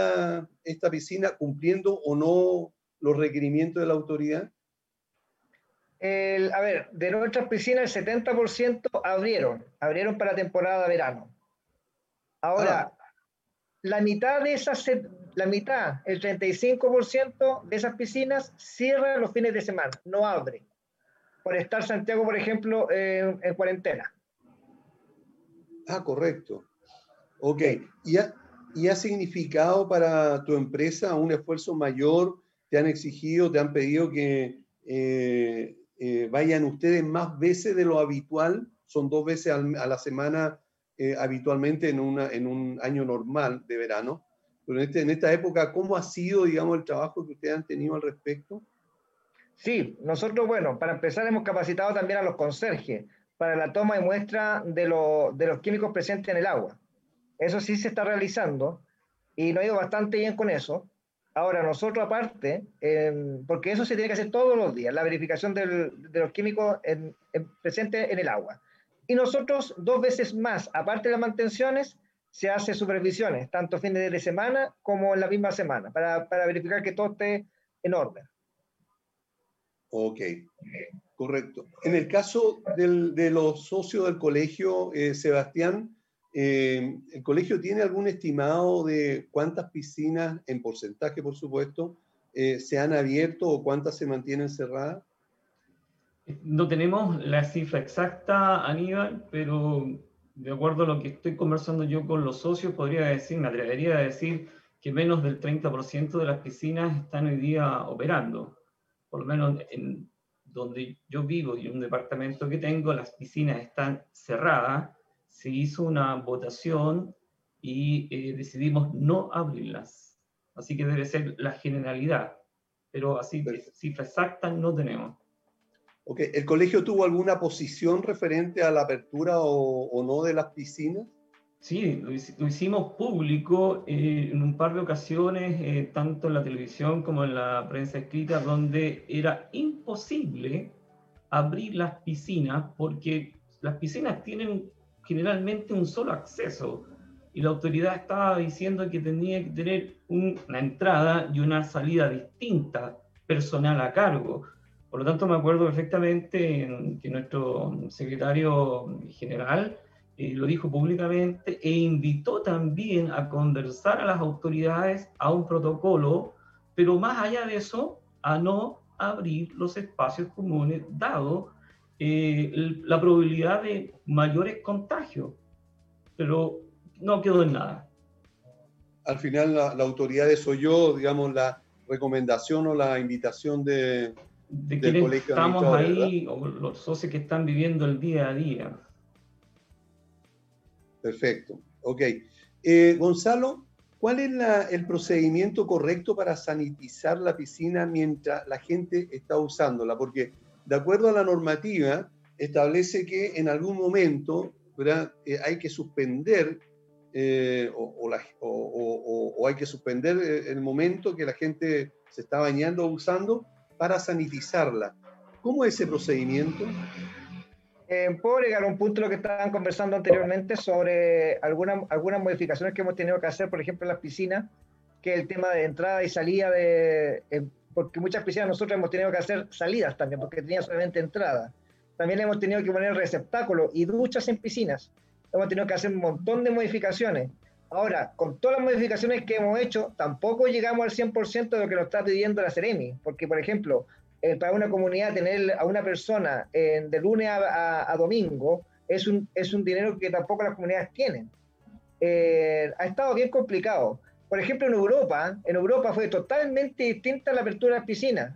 esta piscina cumpliendo o no los requerimientos de la autoridad? a ver, de nuestras piscinas el 70% abrieron, abrieron para temporada verano. Ahora, ah. La mitad de esas, la mitad, el 35% de esas piscinas cierran los fines de semana, no abre, por estar Santiago, por ejemplo, en, cuarentena. Ah, correcto. Ok. ¿Y ha, ¿Y ha significado para tu empresa un esfuerzo mayor? ¿Te han exigido, te han pedido que eh, eh, vayan ustedes más veces de lo habitual, son dos veces a la semana eh, habitualmente en, una, en un año normal de verano. Pero en, este, en esta época, ¿cómo ha sido, digamos, el trabajo que ustedes han tenido al respecto? Sí, nosotros, bueno, para empezar hemos capacitado también a los conserjes para la toma de muestra de, de los químicos presentes en el agua. Eso sí se está realizando y nos ha ido bastante bien con eso. Ahora, nosotros aparte, porque eso se tiene que hacer todos los días, la verificación de los químicos presentes en el agua. Y nosotros dos veces más, aparte de las mantenciones, se hace supervisiones, tanto fines de semana como en la misma semana, para, para verificar que todo esté en orden. Ok, correcto. En el caso de los socios del colegio, eh, Sebastián, eh, ¿El colegio tiene algún estimado de cuántas piscinas, en porcentaje por supuesto, eh, se han abierto o cuántas se mantienen cerradas? No tenemos la cifra exacta, Aníbal, pero de acuerdo a lo que estoy conversando yo con los socios, podría decir, me atrevería a decir que menos del 30% de las piscinas están hoy día operando. Por lo menos en donde yo vivo y en un departamento que tengo, las piscinas están cerradas se hizo una votación y eh, decidimos no abrirlas. Así que debe ser la generalidad, pero así cifra exacta no tenemos. Ok, ¿el colegio tuvo alguna posición referente a la apertura o, no de las piscinas? Sí, lo, hicimos público eh, en un par de ocasiones, eh, tanto en la televisión como en la prensa escrita, donde era imposible abrir las piscinas porque las piscinas tienen generalmente un solo acceso y la autoridad estaba diciendo que tenía que tener una entrada y una salida distinta, personal a cargo. Por lo tanto, me acuerdo perfectamente que nuestro secretario general eh, lo dijo públicamente e invitó también a conversar a las autoridades a un protocolo, pero más allá de eso, a no abrir los espacios comunes, dado eh, la probabilidad de mayores contagios, pero no quedó en nada. Al final la, autoridad soy yo, digamos, la recomendación o la invitación de, de. Estamos ahí, o los socios que están viviendo el día a día. Perfecto, ok. Eh, Gonzalo, ¿cuál es el procedimiento correcto para sanitizar la piscina mientras la gente está usándola? Porque de acuerdo a la normativa, establece que en algún momento eh, hay que suspender eh, o, hay que suspender el momento que la gente se está bañando o usando para sanitizarla. ¿Cómo es ese procedimiento? puedo llegar a un punto lo que estaban conversando anteriormente sobre algunas, algunas modificaciones que hemos tenido que hacer, por ejemplo, en las piscinas, que el tema de entrada y salida de, porque muchas piscinas nosotros hemos tenido que hacer salidas también, porque tenía solamente entrada. También hemos tenido que poner receptáculos y duchas en piscinas. Hemos tenido que hacer un montón de modificaciones. Ahora, con todas las modificaciones que hemos hecho, tampoco llegamos al 100% de lo que nos está pidiendo la Ceremi, porque, por ejemplo, eh, para una comunidad tener a una persona eh, de lunes a, domingo es un, es un dinero que tampoco las comunidades tienen. Eh, ha estado bien complicado. Por ejemplo, en Europa, en Europa fue totalmente distinta la apertura de las piscinas.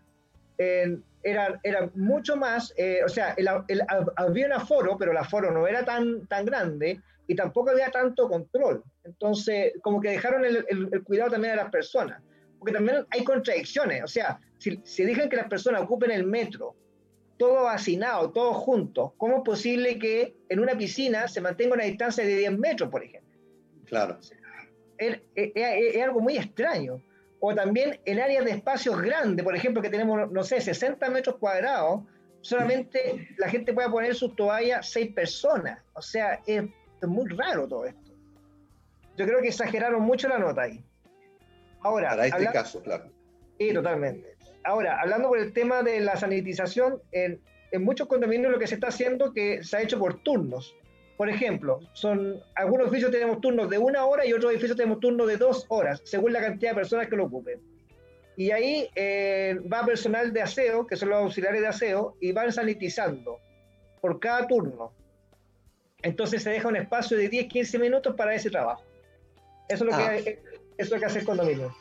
era, era mucho más, o sea, había un aforo, pero el aforo no era tan, tan grande y tampoco había tanto control. Entonces, como que dejaron el, el, cuidado también de las personas. Porque también hay contradicciones. O sea, si, si dejan que las personas ocupen el metro, todo hacinado, todos juntos, ¿cómo es posible que en una piscina se mantenga una distancia de 10 metros, por ejemplo? Claro es, algo muy extraño. O también en áreas de espacios grandes, por ejemplo, que tenemos, no sé, 60 metros cuadrados, solamente la gente puede poner sus toallas seis personas. O sea, es, muy raro todo esto. Yo creo que exageraron mucho la nota ahí. Ahora, Para este caso, claro. Sí, totalmente. Ahora, hablando por el tema de la sanitización, en, en muchos condominios lo que se está haciendo que se ha hecho por turnos. Por ejemplo, son algunos edificios tenemos turnos de una hora y otros edificios tenemos turnos de dos horas, según la cantidad de personas que lo ocupen. Y ahí eh, va personal de aseo, que son los auxiliares de aseo, y van sanitizando por cada turno. Entonces se deja un espacio de 10, 15 minutos para ese trabajo. Eso es lo, que, ah. eso es lo que hace el condominio.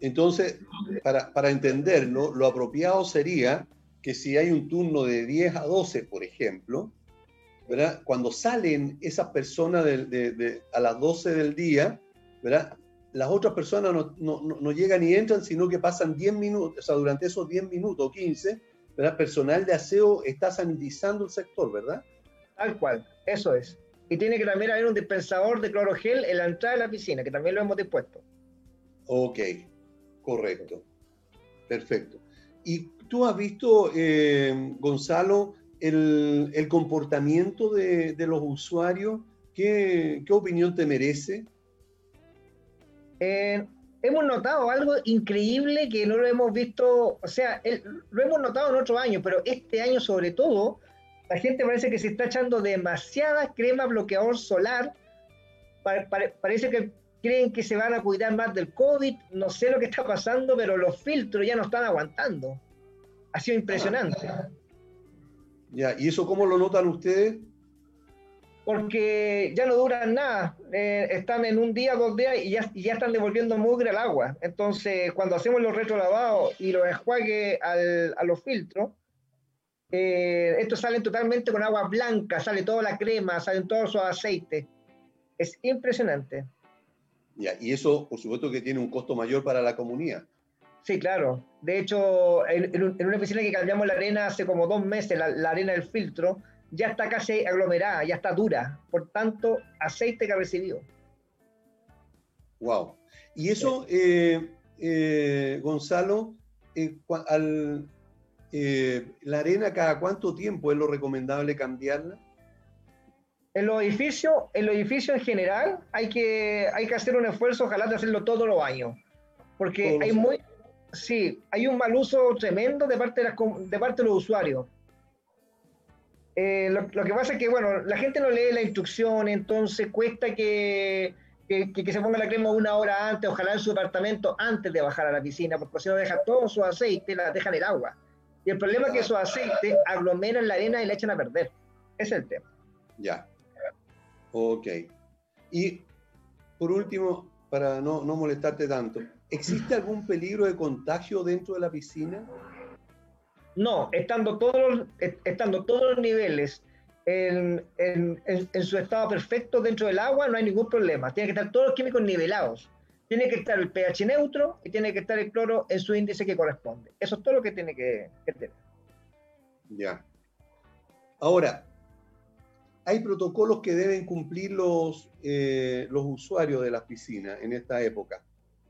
Entonces, para, para entenderlo, lo apropiado sería que si hay un turno de 10 a 12, por ejemplo, ¿verdad? Cuando salen esas personas de, a las 12 del día, ¿verdad? Las otras personas no, no, no, llegan ni entran, sino que pasan 10 minutos, o sea, durante esos 10 minutos o 15, ¿verdad? Personal de aseo está sanitizando el sector, ¿verdad? Tal cual, eso es. Y tiene que también haber un dispensador de clorogel en la entrada de la piscina, que también lo hemos dispuesto. Ok, correcto. Perfecto. ¿Y tú has visto, eh, Gonzalo, el, comportamiento de, los usuarios? ¿Qué, opinión te merece? Eh, hemos notado algo increíble que no lo hemos visto, o sea, lo hemos notado en otros años, pero este año sobre todo, la gente parece que se está echando demasiada crema bloqueador solar. parece que creen que se van a cuidar más del COVID, no sé lo que está pasando, pero los filtros ya no están aguantando. Ha sido impresionante. Ya, ¿y eso cómo lo notan ustedes? Porque ya no duran nada, eh, están en un día, dos días y ya, ya, están devolviendo mugre al agua. Entonces, cuando hacemos los retrolavados y los enjuagues a los filtros, eh, estos salen totalmente con agua blanca, sale toda la crema, salen todos los aceites. Es impresionante. Ya, y eso, por supuesto, que tiene un costo mayor para la comunidad. Sí, claro. De hecho, en, una oficina que cambiamos la arena hace como dos meses, la, arena del filtro, ya está casi aglomerada, ya está dura. Por tanto, aceite que ha recibido. Wow. Y eso, eh, eh, Gonzalo, eh, al, la arena cada cuánto tiempo es lo recomendable cambiarla? En los edificios, en los edificios en general, hay que, hay que hacer un esfuerzo, ojalá de hacerlo todos los años. Porque hay muy, Sí, hay un mal uso tremendo de parte de, de, parte de los usuarios. Eh, lo, que pasa es que, bueno, la gente no lee la instrucción, entonces cuesta que, que, se ponga la crema una hora antes, ojalá en su departamento antes de bajar a la piscina, porque si no deja todo su aceite, la dejan en el agua. Y el problema es que su aceite aglomera en la arena y la echan a perder. Ese es el tema. Ya. Ok. Y por último, para no, no molestarte tanto, ¿Existe algún peligro de contagio dentro de la piscina? No, estando todos los, estando todos los niveles en, su estado perfecto dentro del agua, no hay ningún problema. Tienen que estar todos los químicos nivelados. Tiene que estar el pH neutro y tiene que estar el cloro en su índice que corresponde. Eso es todo lo que tiene que, tener. Ya. Ahora, hay protocolos que deben cumplir los, eh, los usuarios de las piscinas en esta época.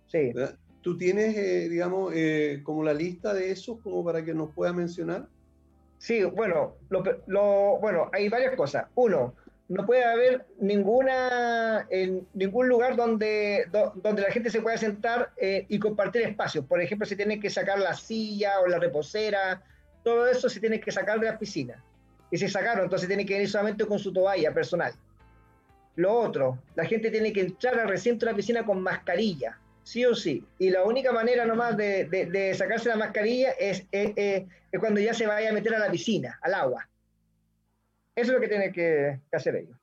Sí. ¿Tú tienes, eh, digamos, eh, como la lista de esos como para que nos pueda mencionar? Sí, bueno, lo, bueno, hay varias cosas. Uno, no puede haber ninguna, en ningún lugar donde, donde la gente se pueda sentar eh, y compartir espacios. Por ejemplo, se tiene que sacar la silla o la reposera, todo eso se tiene que sacar de la piscina. Y se sacaron, entonces tiene que venir solamente con su toalla personal. Lo otro, la gente tiene que entrar al recinto de la piscina con mascarilla sí o sí. Y la única manera nomás de, de, sacarse la mascarilla es, es, cuando ya se vaya a meter a la piscina, al agua. Eso es lo que tiene que, hacer ellos.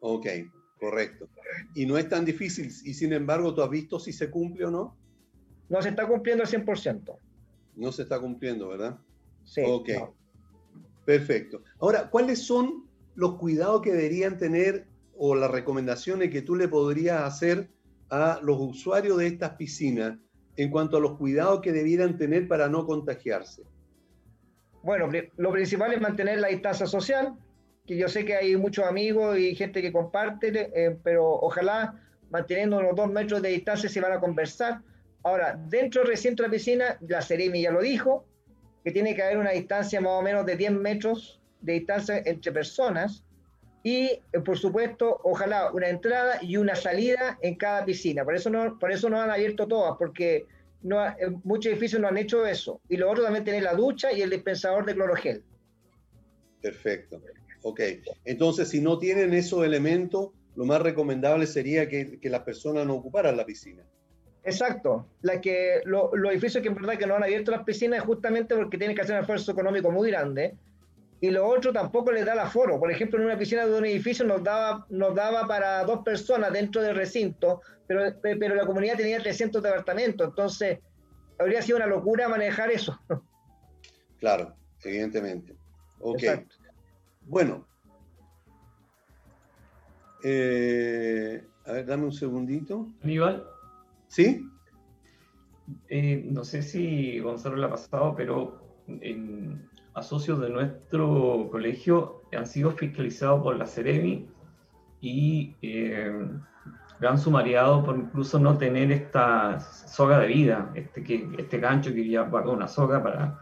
Ok, correcto. Y no es tan difícil, y sin embargo, ¿tú has visto si se cumple o no? No se está cumpliendo al 100%. No se está cumpliendo, ¿verdad? Sí. Ok. Perfecto. Ahora, ¿cuáles son los cuidados que deberían tener o las recomendaciones que tú le podrías hacer a los usuarios de estas piscinas en cuanto a los cuidados que debieran tener para no contagiarse? Bueno, lo principal es mantener la distancia social, que yo sé que hay muchos amigos y gente que comparte, eh, pero ojalá manteniendo los dos metros de distancia se van a conversar. Ahora, dentro del recinto de la piscina, la Ceremi ya lo dijo, que tiene que haber una distancia más o menos de 10 metros de distancia entre personas y, eh, por supuesto, ojalá una entrada y una salida en cada piscina. Por eso no, por eso no han abierto todas, porque no, muchos edificios no han hecho eso. Y lo otro también tener la ducha y el dispensador de clorogel. Perfecto. Ok. Entonces, si no tienen esos elementos, lo más recomendable sería que, que las personas no ocuparan la piscina. Exacto. La que, los edificios que en verdad que no han abierto las piscinas es justamente porque tienen que hacer un esfuerzo económico muy grande. Y lo otro tampoco les da el aforo. Por ejemplo, en una piscina de un edificio nos daba, nos daba para dos personas dentro del recinto, pero, pero la comunidad tenía 300 departamentos. Entonces, habría sido una locura manejar eso. Claro, evidentemente. Ok. Bueno. Eh, a ver, dame un segundito. Aníbal. ¿Sí? Eh, no sé si Gonzalo lo ha pasado, pero a socios de nuestro colegio han sido fiscalizados por la Ceremi y eh, han sumariado por incluso no tener esta soga de vida, este, que, este gancho que ya va con una soga para,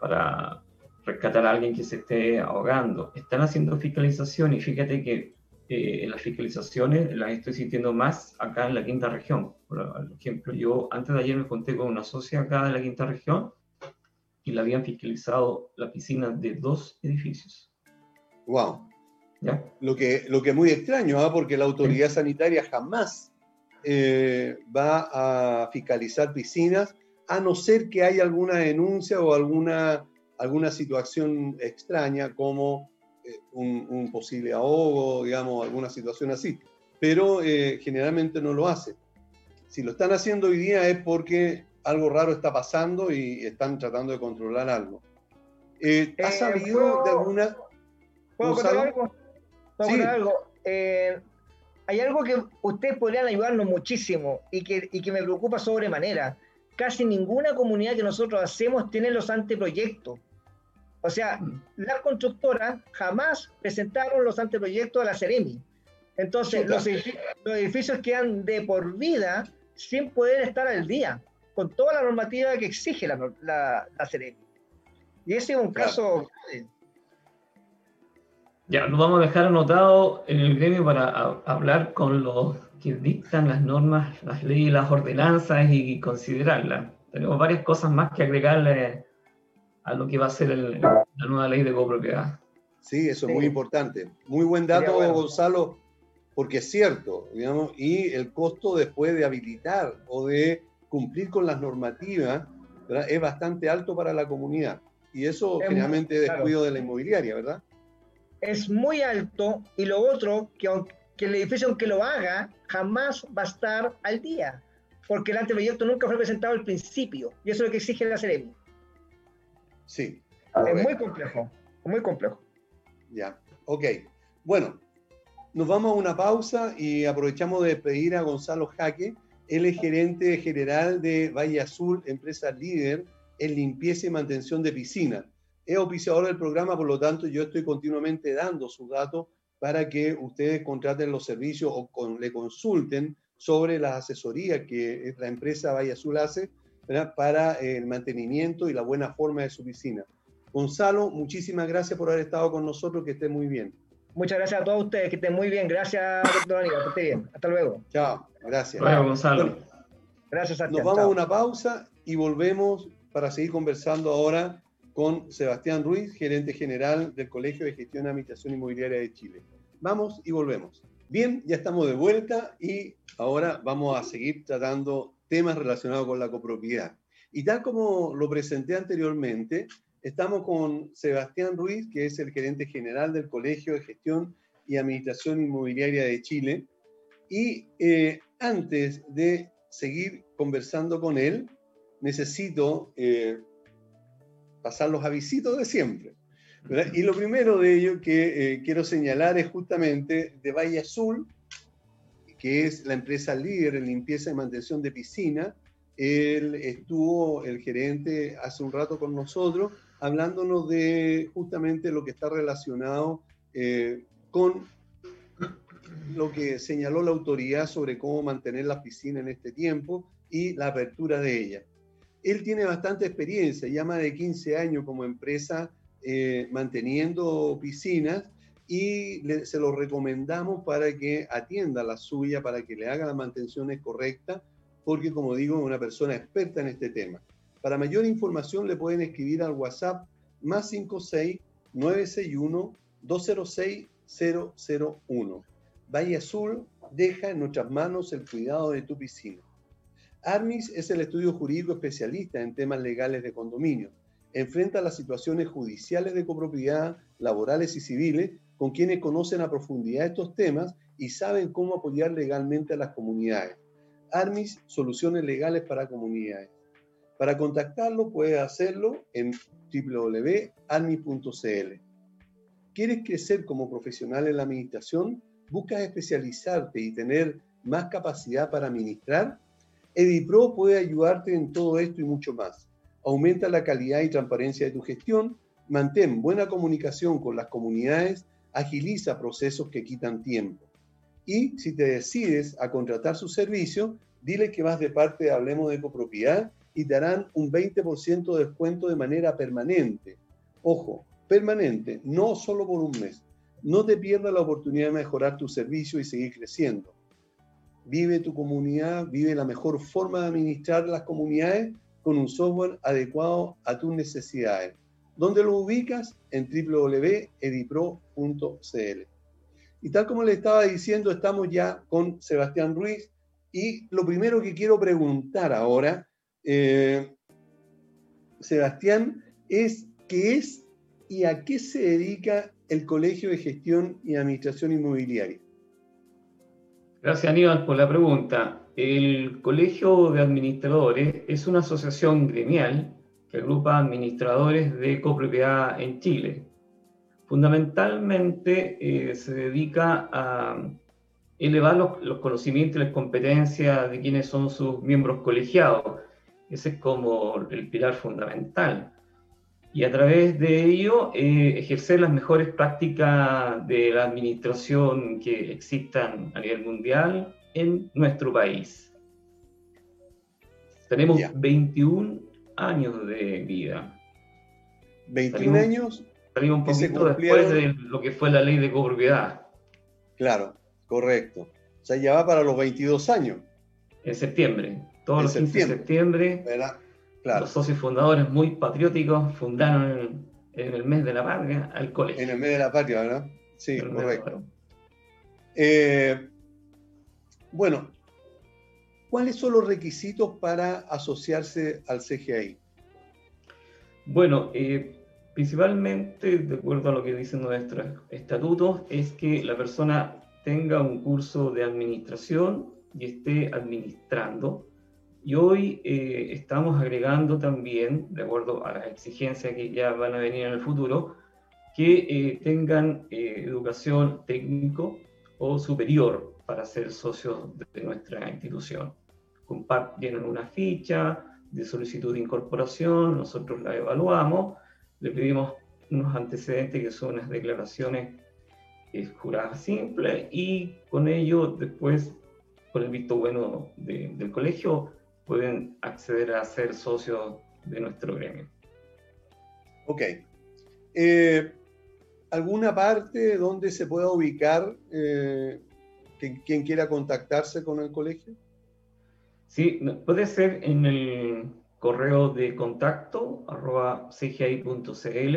para rescatar a alguien que se esté ahogando. Están haciendo fiscalización y fíjate que eh, las fiscalizaciones las estoy sintiendo más acá en la quinta región. Por ejemplo, yo antes de ayer me conté con una socia acá de la quinta región y la habían fiscalizado la piscina de dos edificios. ¡Wow! ¿Ya? Lo, que, lo que es muy extraño, ¿ah? porque la autoridad sanitaria jamás eh, va a fiscalizar piscinas a no ser que haya alguna denuncia o alguna, alguna situación extraña como eh, un, posible ahogo, digamos, alguna situación así. Pero eh, generalmente no lo hace. Si lo están haciendo hoy día es porque algo raro está pasando y están tratando de controlar algo. Eh, ¿Has sabido de alguna... ¿Puedo contar algo? ¿Puedo algo? hay algo que ustedes podrían ayudarnos muchísimo y que, y que me preocupa sobremanera. Casi ninguna comunidad que nosotros hacemos tiene los anteproyectos. O sea, las constructoras jamás presentaron los anteproyectos a la Ceremi. Entonces, los, edificios, quedan de por vida sin poder estar al día, con toda la normativa que exige la, la, Ceremi. Y ese es un caso... Ya, lo vamos a dejar anotado en el gremio para hablar con los que dictan las normas, las leyes, las ordenanzas y considerarlas. Tenemos varias cosas más que agregarle a lo que va a ser la nueva ley de copropiedad. Sí, eso es muy importante. Muy buen dato, Gonzalo, porque es cierto, digamos, y el costo después de habilitar o de cumplir con las normativas es bastante alto para la comunidad. Y eso generalmente es descuido de la inmobiliaria, ¿verdad? Es muy alto y lo otro, que, que el edificio aunque lo haga, jamás va a estar al día, porque el anteproyecto nunca fue presentado al principio, y eso es lo que exige la Ceremi. Sí. Es muy complejo, muy complejo. Ya, ok. Bueno, nos vamos a una pausa y aprovechamos de pedir a Gonzalo Jaque. Él es gerente general de Valle Azul, empresa líder en limpieza y mantención de piscinas. Es oficiador del programa, por lo tanto, yo estoy continuamente dando sus datos para que ustedes contraten los servicios o le consulten sobre las asesorías que la empresa Valle Azul hace para el mantenimiento y la buena forma de su piscina. Gonzalo, muchísimas gracias por haber estado con nosotros, que esté muy bien. Muchas gracias a todos ustedes, que estén muy bien. Gracias, doctor Aníbal, que esté bien. Hasta luego. Chao, gracias. Bueno, Gonzalo. gracias, Nos vamos a una pausa y volvemos para seguir conversando ahora con Sebastián Ruiz, gerente general del Colegio de Gestión de Administración Inmobiliaria de Chile. Vamos y volvemos. Bien, ya estamos de vuelta y ahora vamos a seguir tratando temas relacionados con la copropiedad. Y tal como lo presenté anteriormente, estamos con Sebastián Ruiz, que es el gerente general del Colegio de Gestión y Administración Inmobiliaria de Chile. Y eh, antes de seguir conversando con él, necesito eh, pasar los avisitos de siempre. Y lo primero de ello que eh, quiero señalar es justamente de Valle Azul, que es la empresa líder en limpieza y mantención de piscina. Él estuvo, el gerente, hace un rato con nosotros, hablándonos de justamente lo que está relacionado eh, con lo que señaló la autoridad sobre cómo mantener la piscina en este tiempo y la apertura de ella. Él tiene bastante experiencia, ya más de 15 años como empresa eh, manteniendo piscinas y se lo recomendamos para que atienda la suya, para que le haga las mantenciones correctas, porque como digo, es una persona experta en este tema. Para mayor información le pueden escribir al WhatsApp más 56 961 206 001. Valle Azul deja en nuestras manos el cuidado de tu piscina. Armis es el estudio jurídico especialista en temas legales de condominio. Enfrenta las situaciones judiciales de copropiedad, laborales y civiles con quienes conocen a profundidad estos temas y saben cómo apoyar legalmente a las comunidades. Armis, soluciones legales para comunidades. Para contactarlo puedes hacerlo en www.armis.cl. ¿Quieres crecer como profesional en la administración? ¿Buscas especializarte y tener más capacidad para administrar? EdiPro puede ayudarte en todo esto y mucho más. Aumenta la calidad y transparencia de tu gestión, mantén buena comunicación con las comunidades, agiliza procesos que quitan tiempo. Y si te decides a contratar su servicio, dile que vas de parte de Hablemos de Copropiedad y te harán un 20% de descuento de manera permanente. Ojo, permanente, no solo por un mes. No te pierdas la oportunidad de mejorar tu servicio y seguir creciendo. Vive tu comunidad, vive la mejor forma de administrar las comunidades con un software adecuado a tus necesidades. ¿Dónde lo ubicas? En www.edipro.cl. Y tal como le estaba diciendo, estamos ya con Sebastián Ruiz. Y lo primero que quiero preguntar ahora, eh, Sebastián, es qué es y a qué se dedica el Colegio de Gestión y Administración Inmobiliaria. Gracias Aníbal por la pregunta. El Colegio de Administradores es una asociación gremial que agrupa administradores de copropiedad en Chile. Fundamentalmente eh, se dedica a elevar los, los, conocimientos y las competencias de quienes son sus miembros colegiados. Ese es como el pilar fundamental y a través de ello eh, ejercer las mejores prácticas de la administración que existan a nivel mundial en nuestro país. Tenemos 21 años de vida. 21 años. Salimos un poquito después de lo que fue la ley de copropiedad. Claro, correcto. O sea, ya va para los 22 años. En septiembre. Todos los 15 de septiembre. Los socios fundadores muy patrióticos fundaron en, el mes de la patria al colegio. En el mes de la patria, ¿verdad? Sí, correcto. Eh, bueno, ¿cuáles son los requisitos para asociarse al CGI? Bueno, eh, principalmente, de acuerdo a lo que dicen nuestros estatutos, es que la persona tenga un curso de administración y esté administrando y hoy eh, estamos agregando también, de acuerdo a las exigencias que ya van a venir en el futuro, que eh, tengan eh, educación técnico o superior para ser socios de, nuestra institución. Comparten una ficha de solicitud de incorporación, nosotros la evaluamos, le pedimos unos antecedentes que son unas declaraciones juradas simples y con ello después, con el visto bueno del colegio, pueden acceder a ser socios de nuestro gremio. Ok. Eh, ¿Alguna parte donde se pueda ubicar eh, quien, quiera contactarse con el colegio? Sí, puede ser en el correo de contacto arroba cgi.cl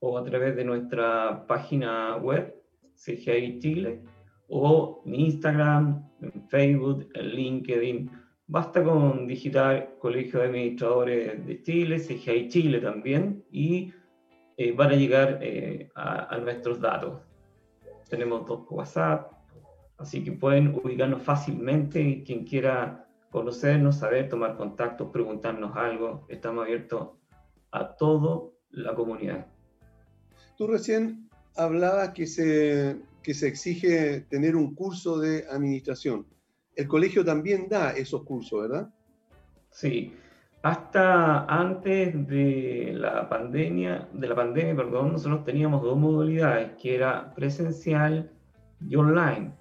o a través de nuestra página web CGI Chile o en Instagram, en Facebook, en LinkedIn Basta con digitar Colegio de Administradores de Chile, CGI Chile también, y eh, van a llegar eh, a, nuestros datos. Tenemos dos WhatsApp, así que pueden ubicarnos fácilmente. Quien quiera conocernos, saber, tomar contacto, preguntarnos algo, estamos abiertos a toda la comunidad. Tú recién hablabas que se, que se exige tener un curso de administración el colegio también da esos cursos, ¿verdad? Sí, hasta antes de la pandemia, de la pandemia, perdón, nosotros teníamos dos modalidades, que era presencial y online.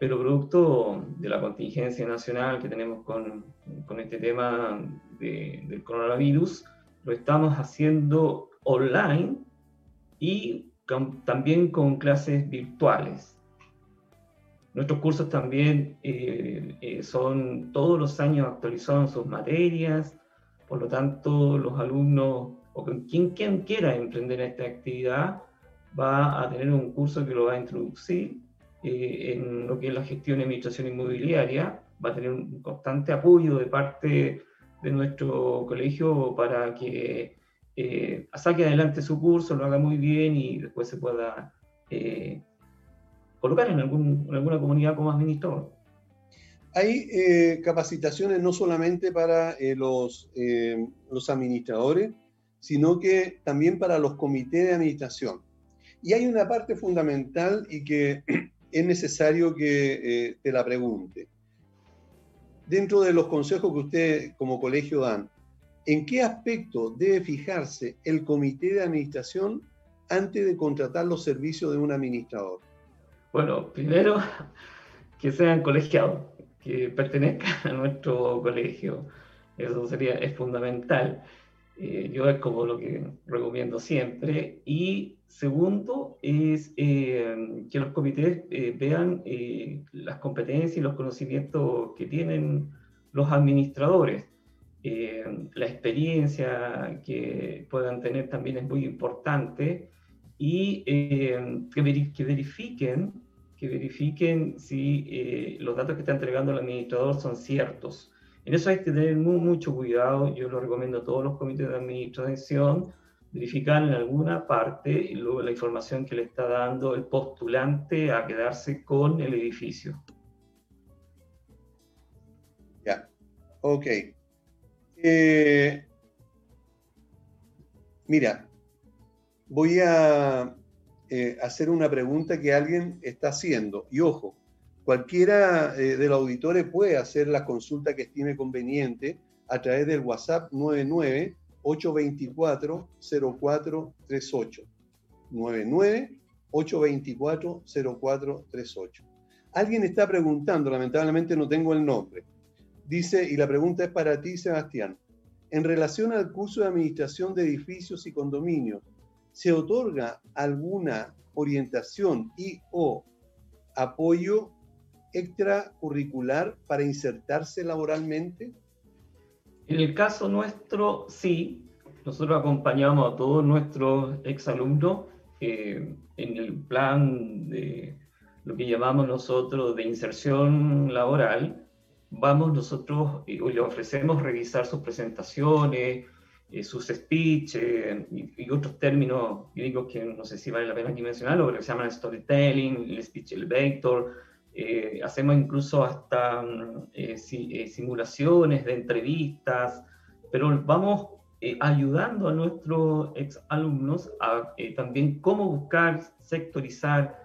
Pero producto de la contingencia nacional que tenemos con, con este tema del coronavirus, lo estamos haciendo online y también con clases virtuales. Nuestros cursos también eh, eh, son todos los años actualizados en sus materias, por lo tanto los alumnos o quien, quien quiera emprender esta actividad va a tener un curso que lo va a introducir eh, en lo que es la gestión y administración inmobiliaria, va a tener un constante apoyo de parte de nuestro colegio para que eh, saque adelante su curso, lo haga muy bien y después se pueda eh, colocar en, algún, en, alguna comunidad como administrador. Hay eh, capacitaciones no solamente para los, los administradores, sino que también para los comités de administración. Y hay una parte fundamental y que es necesario que te la pregunte. Dentro de los consejos que usted como colegio dan, ¿En qué aspecto debe fijarse el comité de administración antes de contratar los servicios de un administrador? Bueno, primero que sean colegiados, que pertenezcan a nuestro colegio. Eso sería, es fundamental. Eh, yo es como lo que recomiendo siempre. Y segundo es eh, que los comités eh, vean las competencias y los conocimientos que tienen los administradores. Eh, la experiencia que puedan tener también es muy importante y eh, que, verifiquen, que verifiquen si eh, los datos que está entregando el administrador son ciertos. En eso hay que tener mucho cuidado, yo lo recomiendo a todos los comités de administración, verificar en alguna parte luego la información que le está dando el postulante a quedarse con el edificio. Ya, ok. Eh, mira, voy a eh, hacer una pregunta que alguien está haciendo. Y ojo, cualquiera eh, de los auditores puede hacer la consulta que estime conveniente a través del WhatsApp 99 824 0438. 99 824 0438. Alguien está preguntando, lamentablemente no tengo el nombre, Dice, y la pregunta es para ti, Sebastián. En relación al curso de administración de edificios y condominios, ¿se otorga alguna orientación y o apoyo extracurricular para insertarse laboralmente? En el caso nuestro, sí. Nosotros acompañamos a todos nuestros exalumnos eh, en el plan de lo que llamamos nosotros de inserción laboral vamos nosotros y le ofrecemos revisar sus presentaciones, eh, sus speech eh, y, otros términos digo que no sé si vale la pena aquí mencionarlo, pero que se llaman storytelling, el speech elevator. Eh, hacemos incluso hasta mm, simulaciones de entrevistas, pero vamos ayudando a nuestros ex alumnos a también cómo buscar, sectorizar,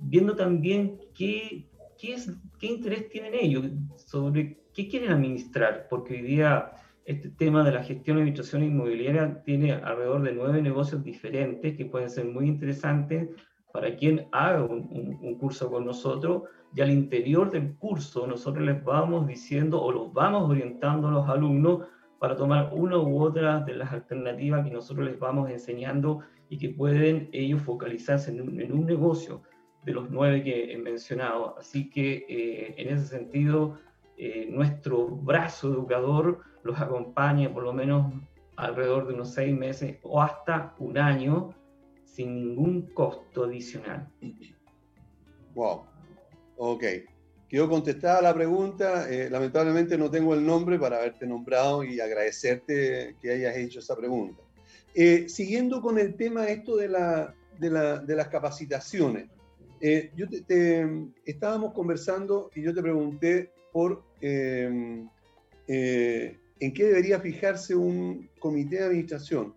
viendo también qué, qué, es, qué interés tienen ellos, sobre qué quieren administrar, porque hoy día este tema de la gestión y administración inmobiliaria tiene alrededor de nueve negocios diferentes que pueden ser muy interesantes para quien haga un, curso con nosotros y al interior del curso nosotros les vamos diciendo o los vamos orientando a los alumnos para tomar una u otra de las alternativas que nosotros les vamos enseñando y que pueden ellos focalizarse en un, en un negocio de los nueve que he mencionado. Así que eh, en ese sentido, eh, nuestro brazo educador los acompaña por lo menos alrededor de unos seis meses o hasta un año sin ningún costo adicional. Wow, ok. Quedó contestada la pregunta. Eh, lamentablemente no tengo el nombre para haberte nombrado y agradecerte que hayas hecho esa pregunta. siguiendo con el tema esto de, la, de, la, de las capacitaciones, eh, yo te, estábamos conversando y yo te pregunté por eh, en qué debería fijarse un comité de administración.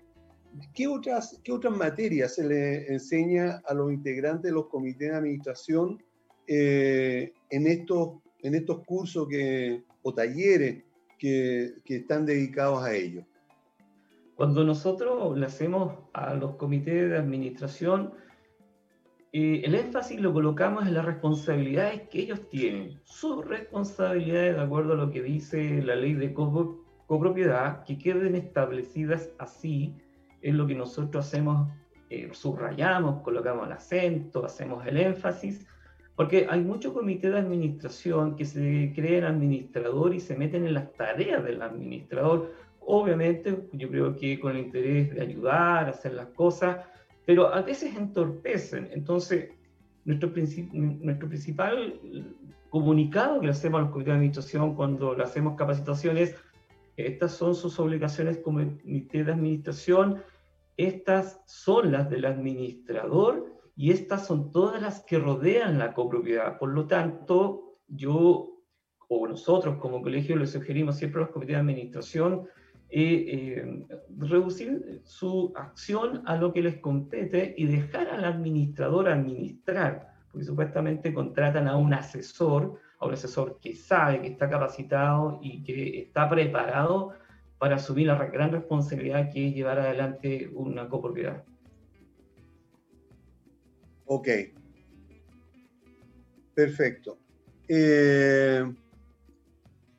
¿Qué otras, ¿Qué otras materias se le enseña a los integrantes de los comités de administración eh, en, estos, en estos cursos que, o talleres que, que están dedicados a ello? Cuando nosotros le hacemos a los comités de administración, el énfasis lo colocamos en las responsabilidades que ellos tienen, sus responsabilidades de acuerdo a lo que dice la ley de copropiedad, que queden establecidas así, es lo que nosotros hacemos eh, subrayamos, colocamos el acento, hacemos el énfasis, porque hay muchos comités de administración que se creen administrador y se meten en las tareas del administrador. Obviamente, yo creo que con el interés de ayudar, hacer las cosas, pero a veces entorpecen. Entonces, nuestro, nuestro principal comunicado que le hacemos a los comités de administración cuando le hacemos capacitaciones, estas son sus obligaciones como comité de administración, estas son las del administrador y estas son todas las que rodean la copropiedad. Por lo tanto, yo o nosotros como colegio le sugerimos siempre a los comités de administración eh, eh, reducir su acción a lo que les compete y dejar al administrador administrar, porque supuestamente contratan a un asesor, a un asesor que sabe, que está capacitado y que está preparado para asumir la gran responsabilidad que es llevar adelante una copropiedad. Ok. Perfecto. Eh,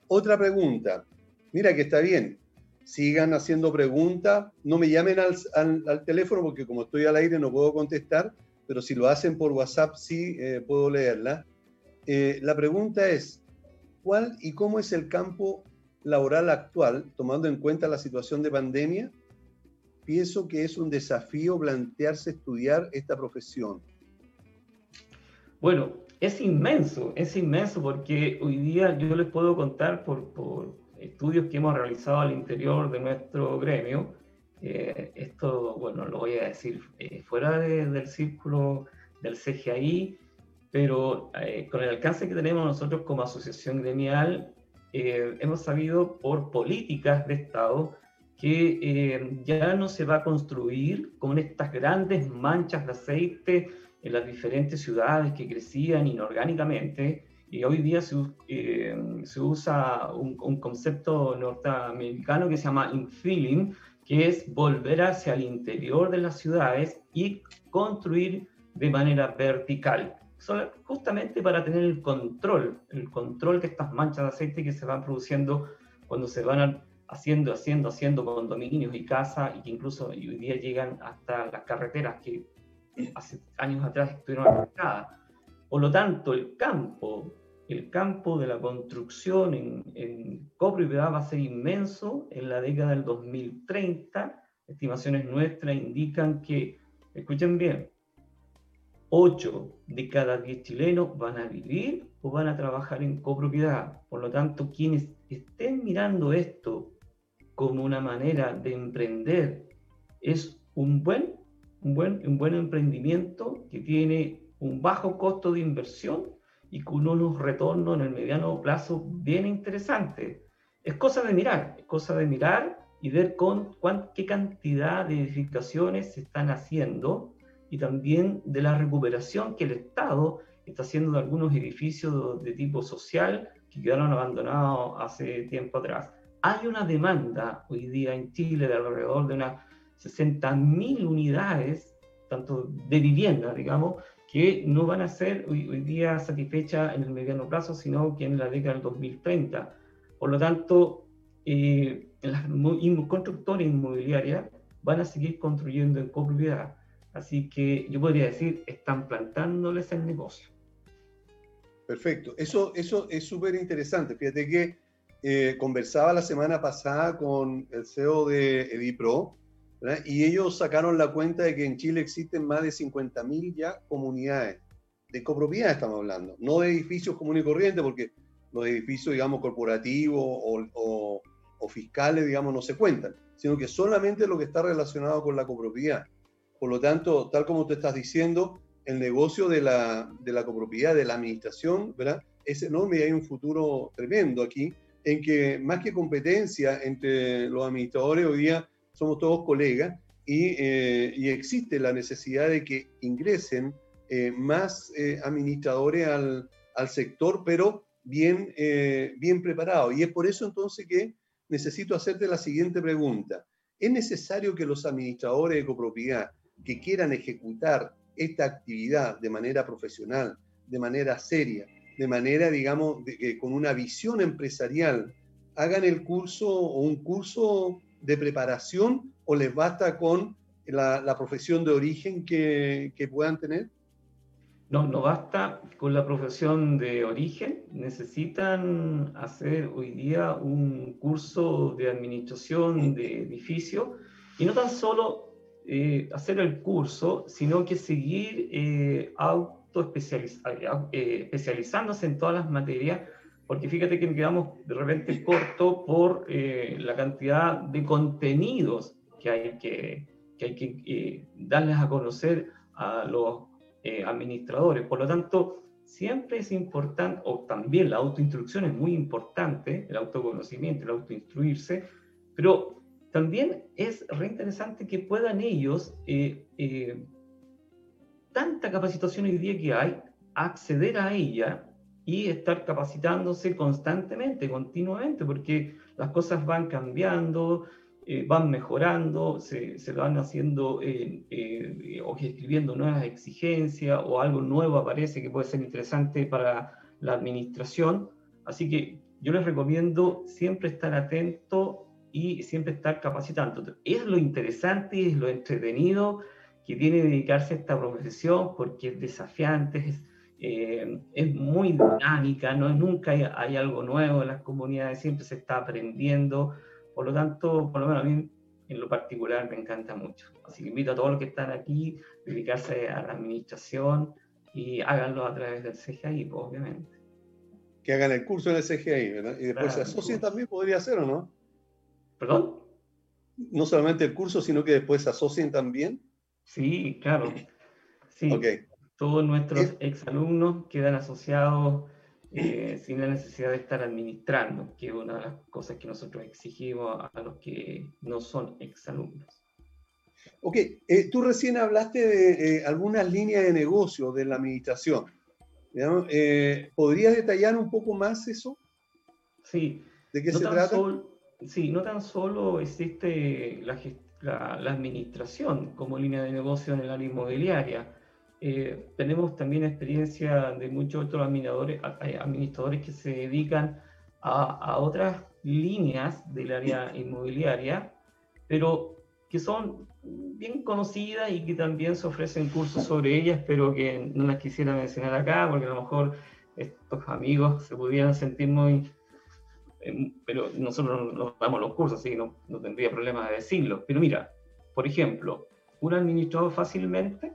otra pregunta. Mira que está bien. Sigan haciendo preguntas. No me llamen al, teléfono porque como estoy al aire no puedo contestar, pero si lo hacen por WhatsApp sí eh, puedo leerla. Eh, la pregunta es, ¿cuál y cómo es el campo laboral actual, tomando en cuenta la situación de pandemia, pienso que es un desafío plantearse estudiar esta profesión. Bueno, es inmenso, es inmenso porque hoy día yo les puedo contar por, estudios que hemos realizado al interior de nuestro gremio, eh, esto, bueno, lo voy a decir eh, fuera del círculo del CGI, pero eh, con el alcance que tenemos nosotros como asociación gremial, eh, hemos sabido por políticas de Estado que eh, ya no se va a construir con estas grandes manchas de aceite en las diferentes ciudades que crecían inorgánicamente. Y hoy día se, eh, se usa un, un, concepto norteamericano que se llama infilling, que es volver hacia el interior de las ciudades y construir de manera vertical justamente para tener el control, el control de estas manchas de aceite que se van produciendo cuando se van haciendo, haciendo, haciendo condominios y casas y que incluso hoy día llegan hasta las carreteras que hace años atrás estuvieron arrancadas. Por lo tanto, el campo, el campo de la construcción en, en copropiedad va a ser inmenso en la década del 2030. Estimaciones nuestras indican que, escuchen bien, 8 de cada 10 chilenos van a vivir o van a trabajar en copropiedad. Por lo tanto, quienes estén mirando esto como una manera de emprender, es un buen, un buen, un buen emprendimiento que tiene un bajo costo de inversión y con unos retornos en el mediano plazo bien interesantes. Es cosa de mirar, es cosa de mirar y ver con qué cantidad de edificaciones se están haciendo y también de la recuperación que el Estado está haciendo de algunos edificios de tipo social que quedaron abandonados hace tiempo atrás. Hay una demanda hoy día en Chile de alrededor de unas 60.000 unidades, tanto de vivienda, digamos, que no van a ser hoy, día satisfechas en el mediano plazo, sino que en la década del 2030. Por lo tanto, eh, las constructores inmobiliarias van a seguir construyendo en copropiedad Así que yo podría decir, están plantándoles el negocio. Perfecto, eso, eso es súper interesante. Fíjate que eh, conversaba la semana pasada con el CEO de Edipro y ellos sacaron la cuenta de que en Chile existen más de 50.000 ya comunidades, de copropiedad estamos hablando, no de edificios comunes y corrientes, porque los edificios, digamos, corporativos o, o fiscales, digamos, no se cuentan, sino que solamente lo que está relacionado con la copropiedad. Por lo tanto, tal como tú estás diciendo, el negocio de la, de la copropiedad, de la administración, ¿verdad? es enorme y hay un futuro tremendo aquí, en que más que competencia entre los administradores, hoy día somos todos colegas y, eh, y existe la necesidad de que ingresen eh, más eh, administradores al, al, sector, pero bien, bien preparados. Y es por eso entonces que necesito hacerte la siguiente pregunta. ¿Es necesario que los administradores de copropiedad que quieran ejecutar esta actividad de manera profesional, de manera seria, de manera, digamos, con una visión empresarial, hagan el curso o un curso de preparación o les basta con la, profesión de origen que, que puedan tener? No, no basta con la profesión de origen, necesitan hacer hoy día un curso de administración de edificio y no tan solo eh, hacer el curso, sino que seguir eh, auto eh, especializándose en todas las materias, porque fíjate que quedamos de repente corto por eh, la cantidad de contenidos que hay que, que, hay que darles a conocer a los eh, administradores. Por lo tanto, siempre es importante, o también la autoinstrucción es muy importante, el autoconocimiento, el autoinstruirse, pero también es re interesante que puedan ellos, eh, eh, tanta capacitación hoy día que hay, acceder a ella y estar capacitándose constantemente, continuamente, porque las cosas van cambiando, eh, van mejorando, se, se van haciendo eh, o escribiendo nuevas exigencias o algo nuevo aparece que puede ser interesante para la administración. Así que yo les recomiendo siempre estar atento y siempre estar capacitando. Es lo interesante y es lo entretenido que tiene dedicarse a esta profesión porque es desafiante, es, es muy dinámica, no nunca hay, hay, algo nuevo en las comunidades, siempre se está aprendiendo. Por lo tanto, por lo menos a mí en lo particular me encanta mucho. Así que invito a todos los que están aquí a dedicarse a la administración y háganlo a través del CGI, pues, obviamente. Que hagan el curso en el CGI, ¿verdad? Y después se asocien también, podría ser, ¿o no? ¿Perdón? No solamente el curso, sino que después se asocien también. Sí, claro. Sí. Todos nuestros exalumnos quedan asociados eh, sin la necesidad de estar administrando, que es una de las cosas que nosotros exigimos a los que no son exalumnos. Ok, eh, tú recién hablaste de eh, algunas líneas de negocio de la administración. ¿Podrías detallar un poco más eso? Sí. ¿De qué se trata? Sí, no tan solo existe la, administración como línea de negocio en el área inmobiliaria, eh, tenemos también experiencia de muchos otros administradores, que se dedican a, a, otras líneas del área inmobiliaria, pero que son bien conocidas y que también se ofrecen cursos sobre ellas, pero que no las quisiera mencionar acá, porque a lo mejor estos amigos se pudieran sentir muy... Eh, pero nosotros nos damos los cursos, así que no, no tendría problema de decirlo. Pero mira, por ejemplo, un administrador fácilmente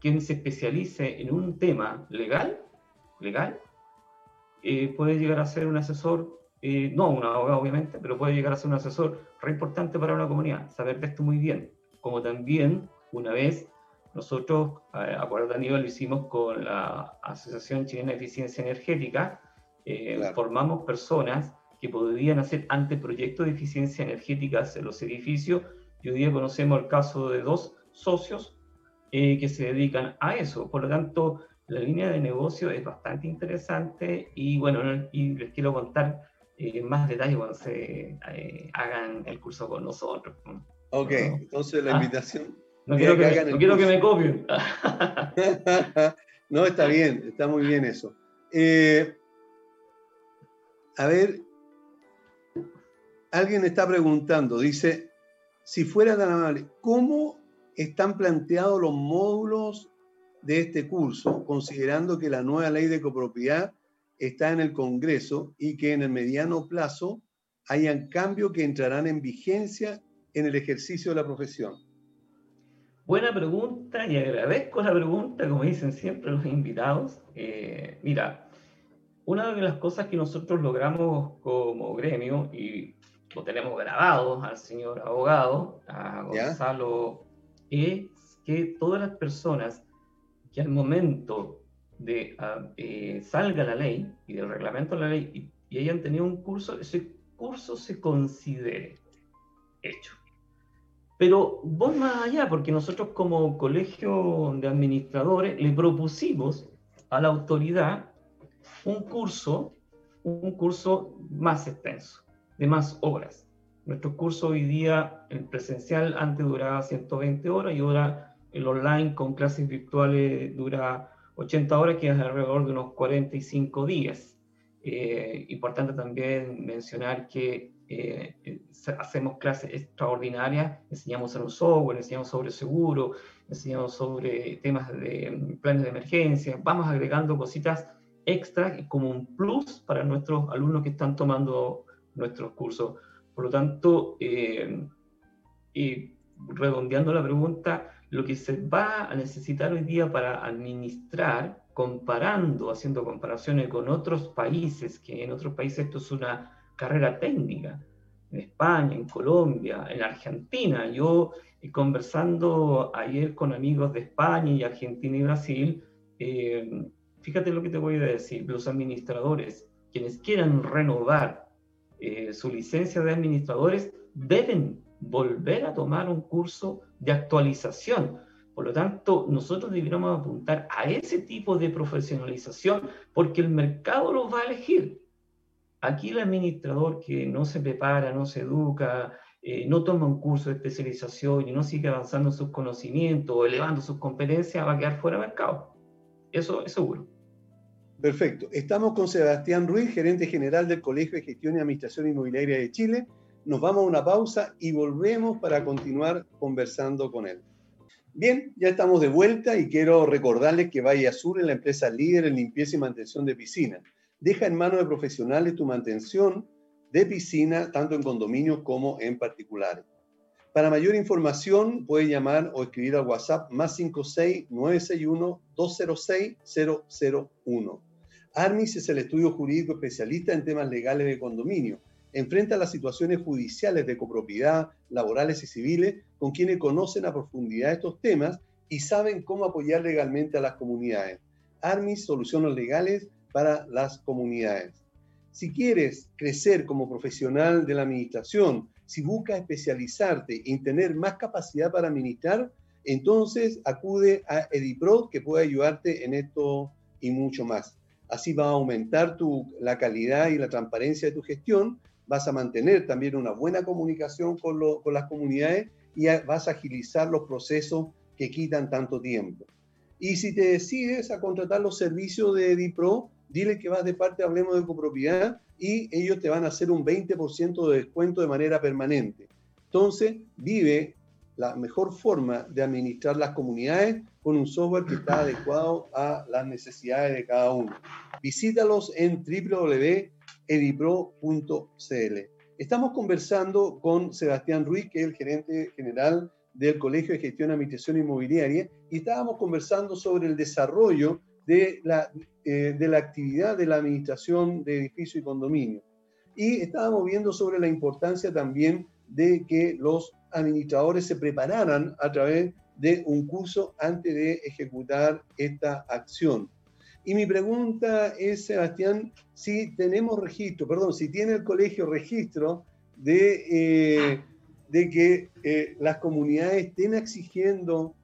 quien se especialice en un tema legal, legal, eh, puede llegar a ser un asesor, eh, no un abogado obviamente, pero puede llegar a ser un asesor re importante para una comunidad, saber de esto muy bien. Como también, una vez, nosotros, a acuerdo a nivel, lo hicimos con la Asociación Chilena de Eficiencia Energética, eh, formamos personas que podrían hacer anteproyectos de eficiencia energética en los edificios, y hoy día conocemos el caso de dos socios eh, que se dedican a eso. Por lo tanto, la línea de negocio es bastante interesante y bueno, y les quiero contar eh, más detalles cuando se eh, hagan el curso con nosotros. Ok, entonces la ah, invitación... No quiero que, no quiero que me copien. no, está bien, está muy bien eso. a ver, alguien está preguntando, dice, si fuera tan amable, ¿cómo están planteados los módulos de este curso, considerando que la nueva ley de copropiedad está en el Congreso y que en el mediano plazo hayan cambios que entrarán en vigencia en el ejercicio de la profesión? Buena pregunta y agradezco la pregunta, como dicen siempre los invitados. Eh, mira, una de las cosas que nosotros logramos como gremio, y lo tenemos grabado al señor abogado, a Gonzalo es que todas las personas que al momento de ah, eh, salga la ley y del reglamento de la ley y, hayan tenido un curso, ese curso se considere hecho. Pero voy más allá, porque nosotros como colegio de administradores le propusimos a la autoridad un curso, un curso más extenso, de más horas. Nuestro curso hoy día, el presencial, antes duraba 120 horas y ahora el online con clases virtuales dura 80 horas, que es alrededor de unos 45 días. Eh, importante también mencionar que eh, hacemos clases extraordinarias, enseñamos sobre software, enseñamos sobre seguro, enseñamos sobre temas de planes de emergencia, vamos agregando cositas extra como un plus para nuestros alumnos que están tomando nuestros cursos. Por lo tanto, eh, y redondeando la pregunta, lo que se va a necesitar hoy día para administrar, comparando, haciendo comparaciones con otros países, que en otros países esto es una carrera técnica, en España, en Colombia, en Argentina. Yo, eh, conversando ayer con amigos de España y Argentina y Brasil, eh, fíjate lo que te voy a decir, los administradores, quienes quieran renovar eh, su licencia de administradores, deben volver a tomar un curso de actualización. Por lo tanto, nosotros deberíamos apuntar a ese tipo de profesionalización porque el mercado lo va a elegir. Aquí el administrador que no se prepara, no se educa, eh, no toma un curso de especialización y no sigue avanzando sus conocimientos o elevando sus competencias, va a quedar fuera de mercado. Eso es seguro. Perfecto. Estamos con Sebastián Ruiz, gerente general del Colegio de Gestión y Administración Inmobiliaria de Chile. Nos vamos a una pausa y volvemos para continuar conversando con él. Bien, ya estamos de vuelta y quiero recordarles que Valle Azul es la empresa líder en limpieza y mantención de piscinas deja en manos de profesionales tu mantención de piscina, tanto en condominios como en particulares. Para mayor información, puedes llamar o escribir al WhatsApp más 56 961 206 001. Armis es el estudio jurídico especialista en temas legales de condominio. Enfrenta las situaciones judiciales de copropiedad, laborales y civiles con quienes conocen a profundidad estos temas y saben cómo apoyar legalmente a las comunidades. Armis Soluciones Legales para las comunidades. Si quieres crecer como profesional de la administración, si buscas especializarte y tener más capacidad para administrar, entonces acude a Edipro que puede ayudarte en esto y mucho más. Así va a aumentar tu, la calidad y la transparencia de tu gestión, vas a mantener también una buena comunicación con, con las comunidades y vas a agilizar los procesos que quitan tanto tiempo. Y si te decides a contratar los servicios de Edipro, dile que vas de parte Hablemos de Copropiedad y ellos te van a hacer un 20% de descuento de manera permanente. Entonces, vive la mejor forma de administrar las comunidades con un software que está adecuado a las necesidades de cada uno. Visítalos en www.edipro.cl. Estamos conversando con Sebastián Ruiz, que es el gerente general del Colegio de Gestión y Administración Inmobiliaria, y estábamos conversando sobre el desarrollo de la, eh, de la actividad de la administración de edificios y condominios. Y estábamos viendo sobre la importancia también de que los administradores se prepararan a través de un curso antes de ejecutar esta acción. Y mi pregunta es, Sebastián, si tenemos registro, perdón, si tiene el colegio registro de, eh, de que eh, las comunidades estén exigiendo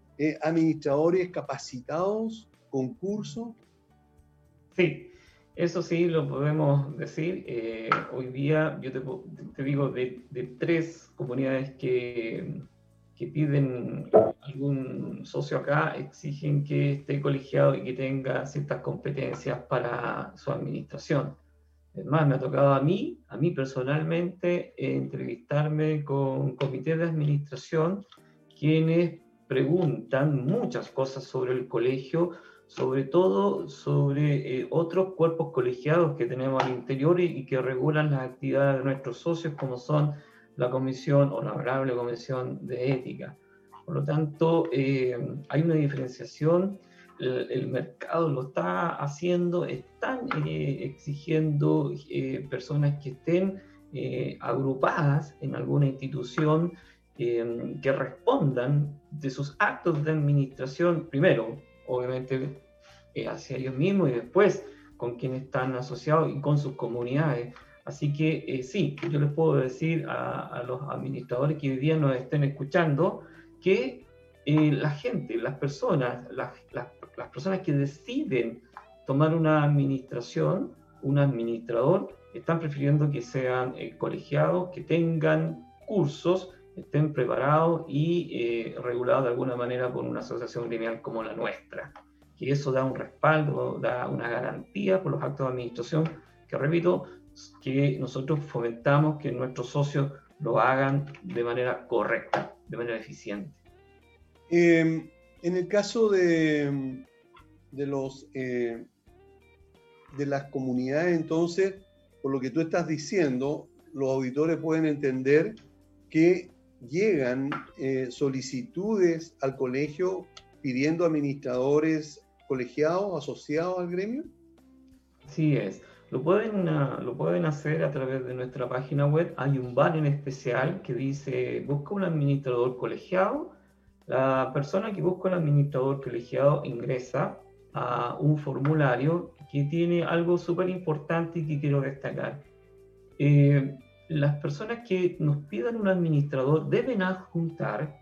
administradores capacitados concurso? Sí, eso sí lo podemos decir. Eh, hoy día, yo te, digo, de, tres comunidades que, que, piden algún socio acá, exigen que esté colegiado y que tenga ciertas competencias para su administración. Es más, me ha tocado a mí, a mí personalmente, entrevistarme con comités de administración, quienes preguntan muchas cosas sobre el colegio, sobre todo sobre eh, otros cuerpos colegiados que tenemos al interior y, que regulan las actividades de nuestros socios, como son la comisión o la honorable comisión de ética. Por lo tanto, eh, hay una diferenciación, el, mercado lo está haciendo, están eh, exigiendo personas que estén agrupadas en alguna institución que respondan de sus actos de administración, primero, obviamente eh, hacia ellos mismos y después con quienes están asociados y con sus comunidades. Así que eh, sí, yo les puedo decir a, los administradores que hoy día nos estén escuchando que eh, la gente, las personas, las, las, personas que deciden tomar una administración, un administrador, están prefiriendo que sean colegiados, que tengan cursos, estén preparados y eh, regulados de alguna manera por una asociación criminal como la nuestra. Que eso da un respaldo, da una garantía por los actos de administración que repito, que nosotros fomentamos que nuestros socios lo hagan de manera correcta, de manera eficiente. Em, en el caso de, de, los, eh, de las comunidades, entonces, por lo que tú estás diciendo, los auditores pueden entender que llegan eh, solicitudes al colegio pidiendo administradores colegiados, asociados al gremio? Sí es. Lo pueden, ah, lo pueden hacer a través de nuestra página web. Hay un banner especial que dice busca un administrador colegiado. La persona que busca un administrador colegiado ingresa a un formulario que tiene algo súper importante y que quiero destacar. Eh, las personas que nos pidan un administrador deben adjuntar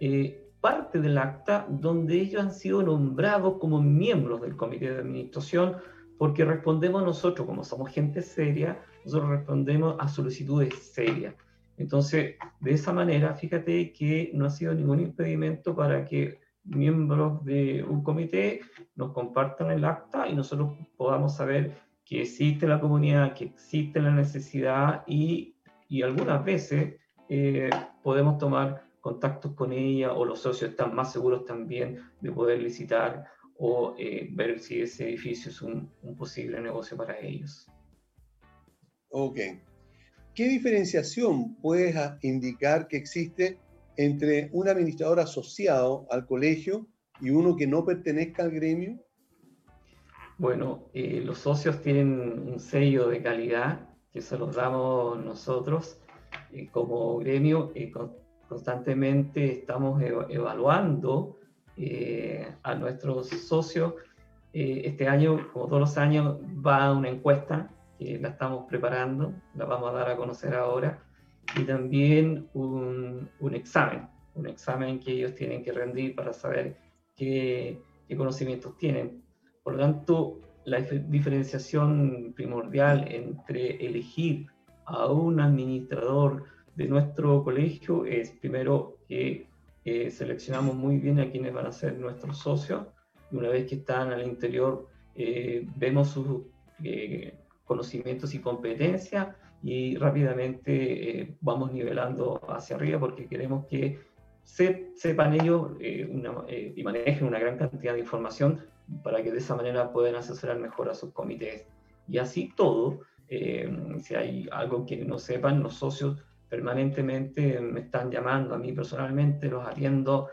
eh, parte del acta donde ellos han sido nombrados como miembros del comité de administración, porque respondemos nosotros, como somos gente seria, nosotros respondemos a solicitudes serias. Entonces, de esa manera, fíjate que no ha sido ningún impedimento para que miembros de un comité nos compartan el acta y nosotros podamos saber que existe la comunidad, que existe la necesidad y, y algunas veces eh, podemos tomar contactos con ella o los socios están más seguros también de poder licitar o eh, ver si ese edificio es un, un, posible negocio para ellos. Ok. ¿Qué diferenciación puedes indicar que existe entre un administrador asociado al colegio y uno que no pertenezca al gremio? Bueno, eh, los socios tienen un sello de calidad que se los damos nosotros eh, como gremio. Eh, constantemente estamos evaluando a nuestros socios. este año, como todos los años, va una encuesta que la estamos preparando, la vamos a dar a conocer ahora, y también un, un examen, un examen que ellos tienen que rendir para saber qué, qué conocimientos tienen por lo tanto, la diferenciación primordial entre elegir a un administrador de nuestro colegio es primero que eh, seleccionamos muy bien a quienes van a ser nuestros socios. Y una vez que están al interior eh, vemos sus eh, conocimientos y competencias y rápidamente vamos nivelando hacia arriba porque queremos que sepan ellos y manejen una gran cantidad de información para que de esa manera puedan asesorar mejor a sus comités. Y así todo, eh, si hay algo que no sepan, los socios permanentemente me están llamando, a mí personalmente los atiendo,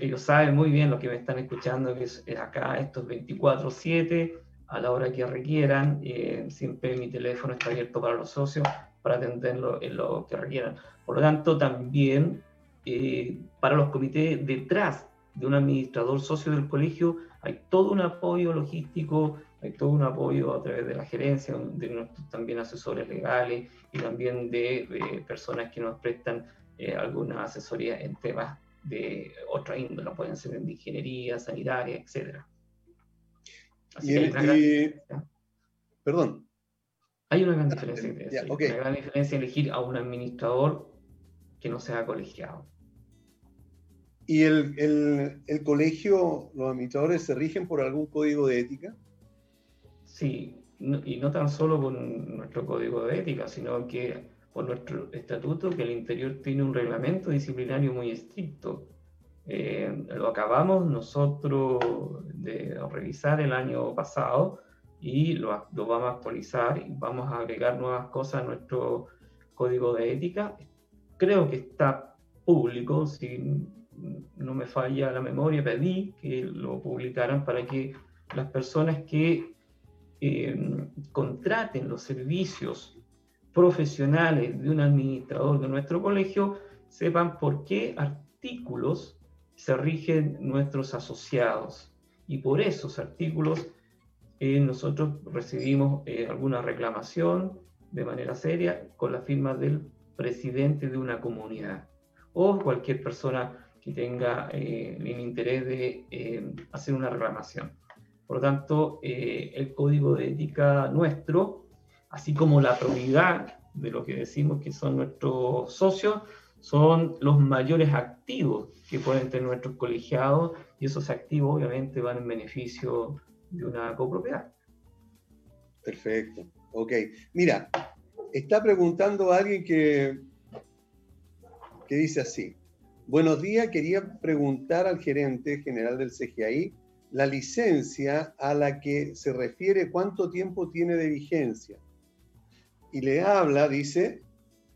ellos saben muy bien lo que me están escuchando, que es, acá, estos 24/7, a la hora que requieran, eh, siempre mi teléfono está abierto para los socios para atenderlo en lo que requieran. Por lo tanto, también eh, para los comités detrás de un administrador socio del colegio, hay todo un apoyo logístico, hay todo un apoyo a través de la gerencia, de nuestros también asesores legales y también de, personas que nos prestan eh, alguna asesoría en temas de otra índole, pueden ser de ingeniería, sanitaria, etc. Así y, Perdón. Hay una gran diferencia. Una gran diferencia elegir a un administrador que no sea colegiado. ¿Y el, el, colegio, los administradores se rigen por algún código de ética? Sí, y no tan solo con nuestro código de ética, sino que por nuestro estatuto, que el interior tiene un reglamento disciplinario muy estricto. Eh, lo acabamos nosotros de revisar el año pasado y lo, lo, vamos a actualizar y vamos a agregar nuevas cosas a nuestro código de ética. Creo que está público, sin no me falla la memoria, pedí que lo publicaran para que las personas que eh, contraten los servicios profesionales de un administrador de nuestro colegio sepan por qué artículos se rigen nuestros asociados. Y por esos artículos eh, nosotros recibimos eh, alguna reclamación de manera seria con la firma del presidente de una comunidad o cualquier persona que tenga eh, el interés de eh, hacer una reclamación. Por lo tanto, eh, el código de ética nuestro, así como la probidad de lo que decimos que son nuestros socios, son los mayores activos que pueden tener nuestros colegiados y esos activos obviamente van en beneficio de una copropiedad. Perfecto, Ok, mira, está preguntando alguien que, que dice así. Buenos días, quería preguntar al gerente general del CGI la licencia a la que se refiere cuánto tiempo tiene de vigencia. Y le habla, dice,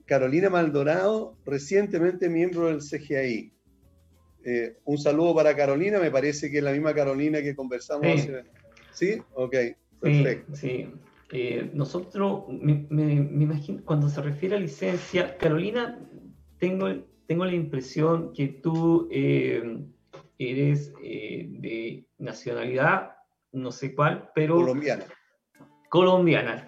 Carolina Maldonado, recientemente miembro del CGI. Eh, un saludo para Carolina, me parece que es la misma Carolina que conversamos Sí. hace... ¿Sí? Ok, perfecto. sí. Eh, nosotros, me, me- me imagino, cuando se refiere a licencia, Carolina, tengo, tengo la impresión que tú eh, eres eh, de nacionalidad, no sé cuál, pero Colombiana. colombiana.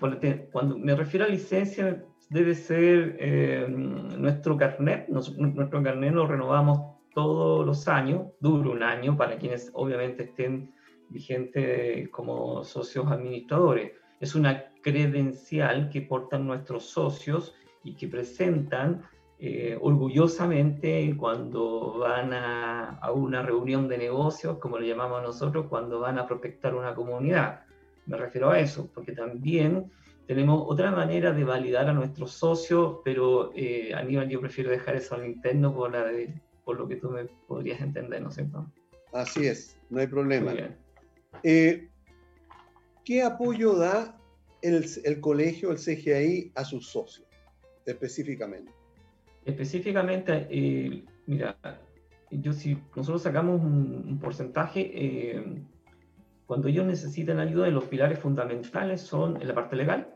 Cuando me refiero a licencia, debe ser eh, nuestro carnet. Nos- nuestro carnet lo renovamos todos los años, dura un año para quienes obviamente estén vigentes como socios administradores. Es una credencial que portan nuestros socios y que presentan eh, orgullosamente cuando van a, a una reunión de negocios, como le llamamos nosotros, cuando van a prospectar una comunidad. Me refiero a eso, porque también tenemos otra manera de validar a nuestros socios, pero eh, Aníbal, yo prefiero dejar eso al interno por, la de- por lo que tú me podrías entender, ¿no es cierto? Así es, no hay problema. Eh, ¿Qué apoyo da el, el colegio, el CGI, a sus socios específicamente? Específicamente, eh, mira, yo si nosotros sacamos un, un porcentaje, eh, cuando ellos necesitan ayuda, los pilares fundamentales son en la parte legal.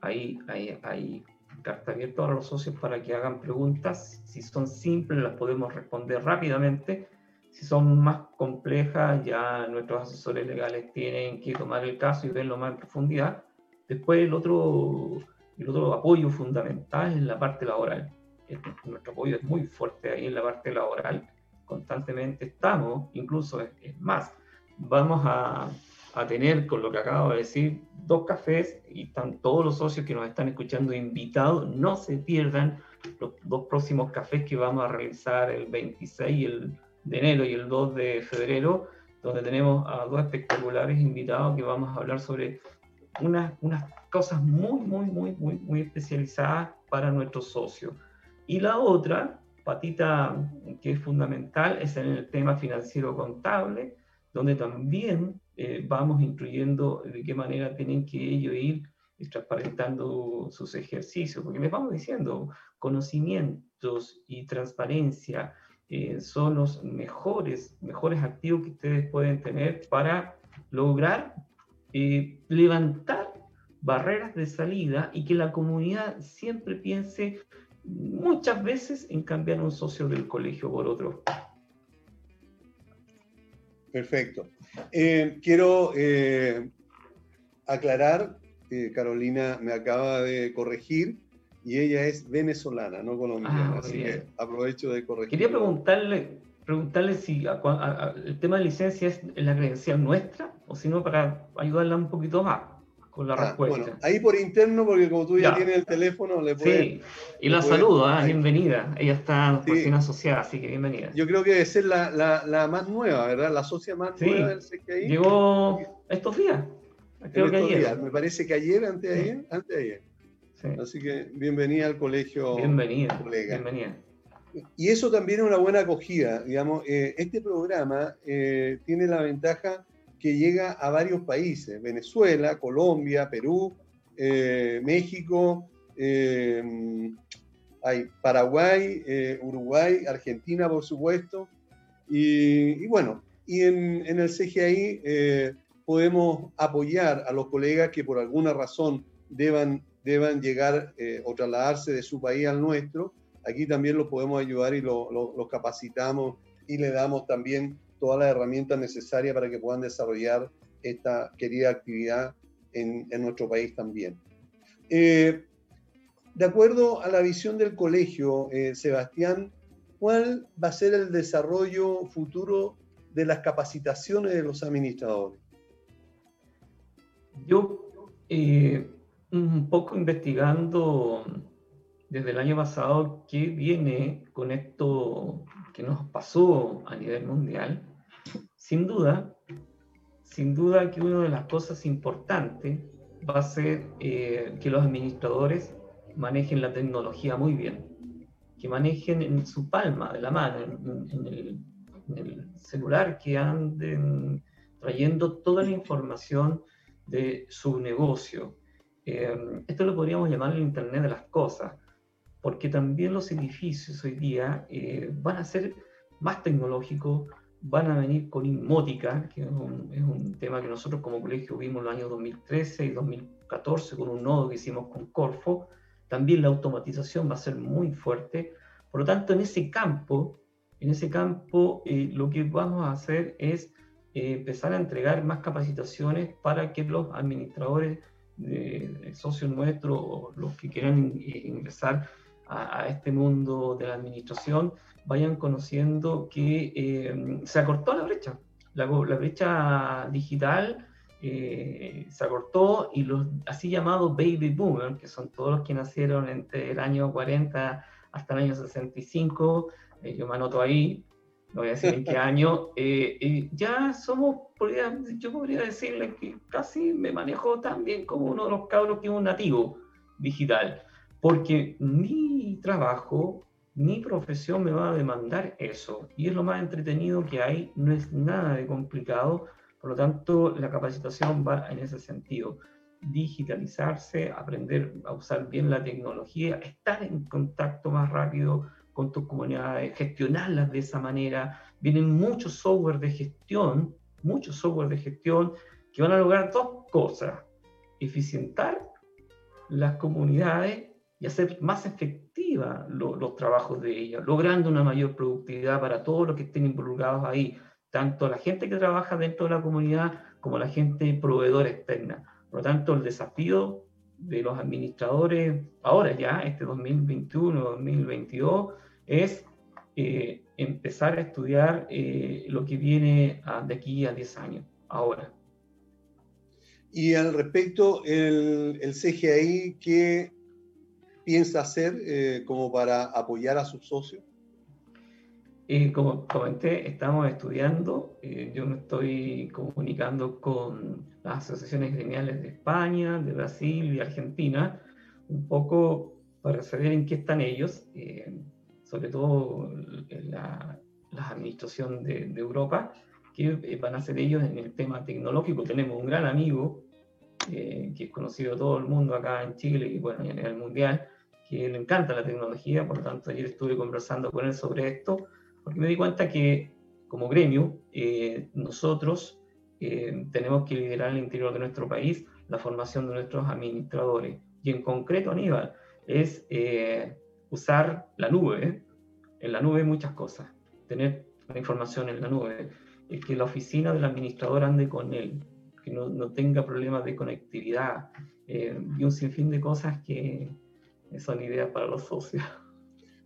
Ahí hay, hay carta abierta para los socios para que hagan preguntas. Si son simples, las podemos responder rápidamente. Si son más complejas, ya nuestros asesores legales tienen que tomar el caso y verlo más en profundidad. Después, el otro, el otro apoyo fundamental es la parte laboral. Nuestro apoyo es muy fuerte ahí en la parte laboral. Constantemente estamos, incluso es, es más, vamos a, a tener, con lo que acabo de decir, dos cafés y están todos los socios que nos están escuchando invitados. No se pierdan los dos próximos cafés que vamos a realizar el 26 y el, de enero y el 2 de febrero, donde tenemos a dos espectaculares invitados que vamos a hablar sobre unas, unas cosas muy, muy, muy, muy, muy especializadas para nuestros socios. Y la otra patita que es fundamental es en el tema financiero contable, donde también eh, vamos incluyendo de qué manera tienen que ellos ir transparentando sus ejercicios, porque les vamos diciendo, conocimientos y transparencia eh, son los mejores, mejores activos que ustedes pueden tener para lograr eh, levantar barreras de salida y que la comunidad siempre piense muchas veces en cambiar un socio del colegio por otro. Perfecto. Eh, quiero eh, aclarar, eh, Carolina me acaba de corregir y ella es venezolana, no colombiana, Ah, así que aprovecho de corregir. Quería preguntarle, preguntarle si a- a- a- el tema de licencia es la credencial nuestra o si no para ayudarla un poquito más con la Ah, respuesta. bueno, ahí por interno, porque como tú ya, Ya. tienes el teléfono, le puedes... sí, y la saludo, ahí. bienvenida. Ella está Sí. recién asociada, así que bienvenida. Yo creo que debe ser la, la, la más nueva, ¿verdad? La socia más Sí. nueva del CGI. Llegó estos días, en creo que estos ayer. días. Me parece que ayer, antes de Sí. ayer, antes de ayer. Sí. Así que bienvenida al colegio. Bienvenida, colega. bienvenida. Y eso también es una buena acogida. Digamos, eh, este programa eh, tiene la ventaja que llega a varios países: Venezuela, Colombia, Perú, eh, México, eh, hay Paraguay, eh, Uruguay, Argentina, por supuesto. Y, y bueno, y en, en el CGI eh, podemos apoyar a los colegas que por alguna razón deban, deban llegar eh, o trasladarse de su país al nuestro aquí también los podemos ayudar y lo- lo- los capacitamos y le damos también todas las herramientas necesarias para que puedan desarrollar esta querida actividad en, nuestro país también. Eh, de acuerdo a la visión del colegio, eh, Sebastián, ¿cuál va a ser el desarrollo futuro de las capacitaciones de los administradores? Yo, eh, un poco investigando desde el año pasado qué viene con esto que nos pasó a nivel mundial, sin duda, sin duda que una de las cosas importantes va a ser eh, que los administradores manejen la tecnología muy bien, que manejen en su palma de la mano, en, el, celular, que anden trayendo toda la información de su negocio. Eh, esto lo podríamos llamar el Internet de las Cosas, porque también los edificios hoy día eh, van a ser más tecnológicos, van a venir con inmótica, que es un, tema que nosotros como colegio vimos en los años 2013 y 2014 con un nodo que hicimos con Corfo. También la automatización va a ser muy fuerte. Por lo tanto, en ese campo, en ese campo eh, lo que vamos a hacer es eh, empezar a entregar más capacitaciones para que los administradores, de, socios nuestros, los que quieran ingresar a, este mundo de la administración, vayan conociendo que eh, se acortó la brecha. La, brecha digital eh, se acortó y los así llamados baby boomers, que son todos los que nacieron entre el año 40 hasta el año 65, eh, yo me anoto ahí, no voy a decir en qué año, ya somos, yo podría decirle que casi me manejo tan bien como uno de los cabros que es un nativo digital porque mi trabajo, mi profesión me va a demandar eso. Y es lo más entretenido que hay, no es nada de complicado. Por lo tanto, la capacitación va en ese sentido. Digitalizarse, aprender a usar bien la tecnología, estar en contacto más rápido con tus comunidades, gestionarlas de esa manera. Vienen muchos software de gestión, muchos software de gestión que van a lograr dos cosas. Eficientar las comunidades y hacer más efectiva los trabajos de ella, logrando una mayor productividad para todos los que estén involucrados ahí, tanto la gente que trabaja dentro de la comunidad como la gente proveedora externa. Por lo tanto, el desafío de los administradores ahora ya, este 2021, 2022, es eh, empezar a estudiar eh, lo que viene de aquí a 10 años, ahora. Y al respecto, el, el CGI, ¿qué piensa hacer eh, como para apoyar a sus socios? Eh, como comenté, estamos estudiando, eh, yo me estoy comunicando con las asociaciones gremiales de España, de Brasil y Argentina, un poco para saber en qué están ellos, sobre todo la, la administración de, de, Europa, qué van a hacer ellos en el tema tecnológico. Tenemos un gran amigo que es conocido todo el mundo acá en Chile y bueno, y a nivel mundial, que le encanta la tecnología, por lo tanto ayer estuve conversando con él sobre esto, porque me di cuenta que como gremio eh, nosotros eh, tenemos que liderar el interior de nuestro país la formación de nuestros administradores. Y en concreto, Aníbal, es eh, usar la nube. En la nube muchas cosas. Tener la información en la nube. que la oficina del administrador ande con él. Que no, no tenga problemas de conectividad. y un sinfín de cosas que, son ideas para los socios.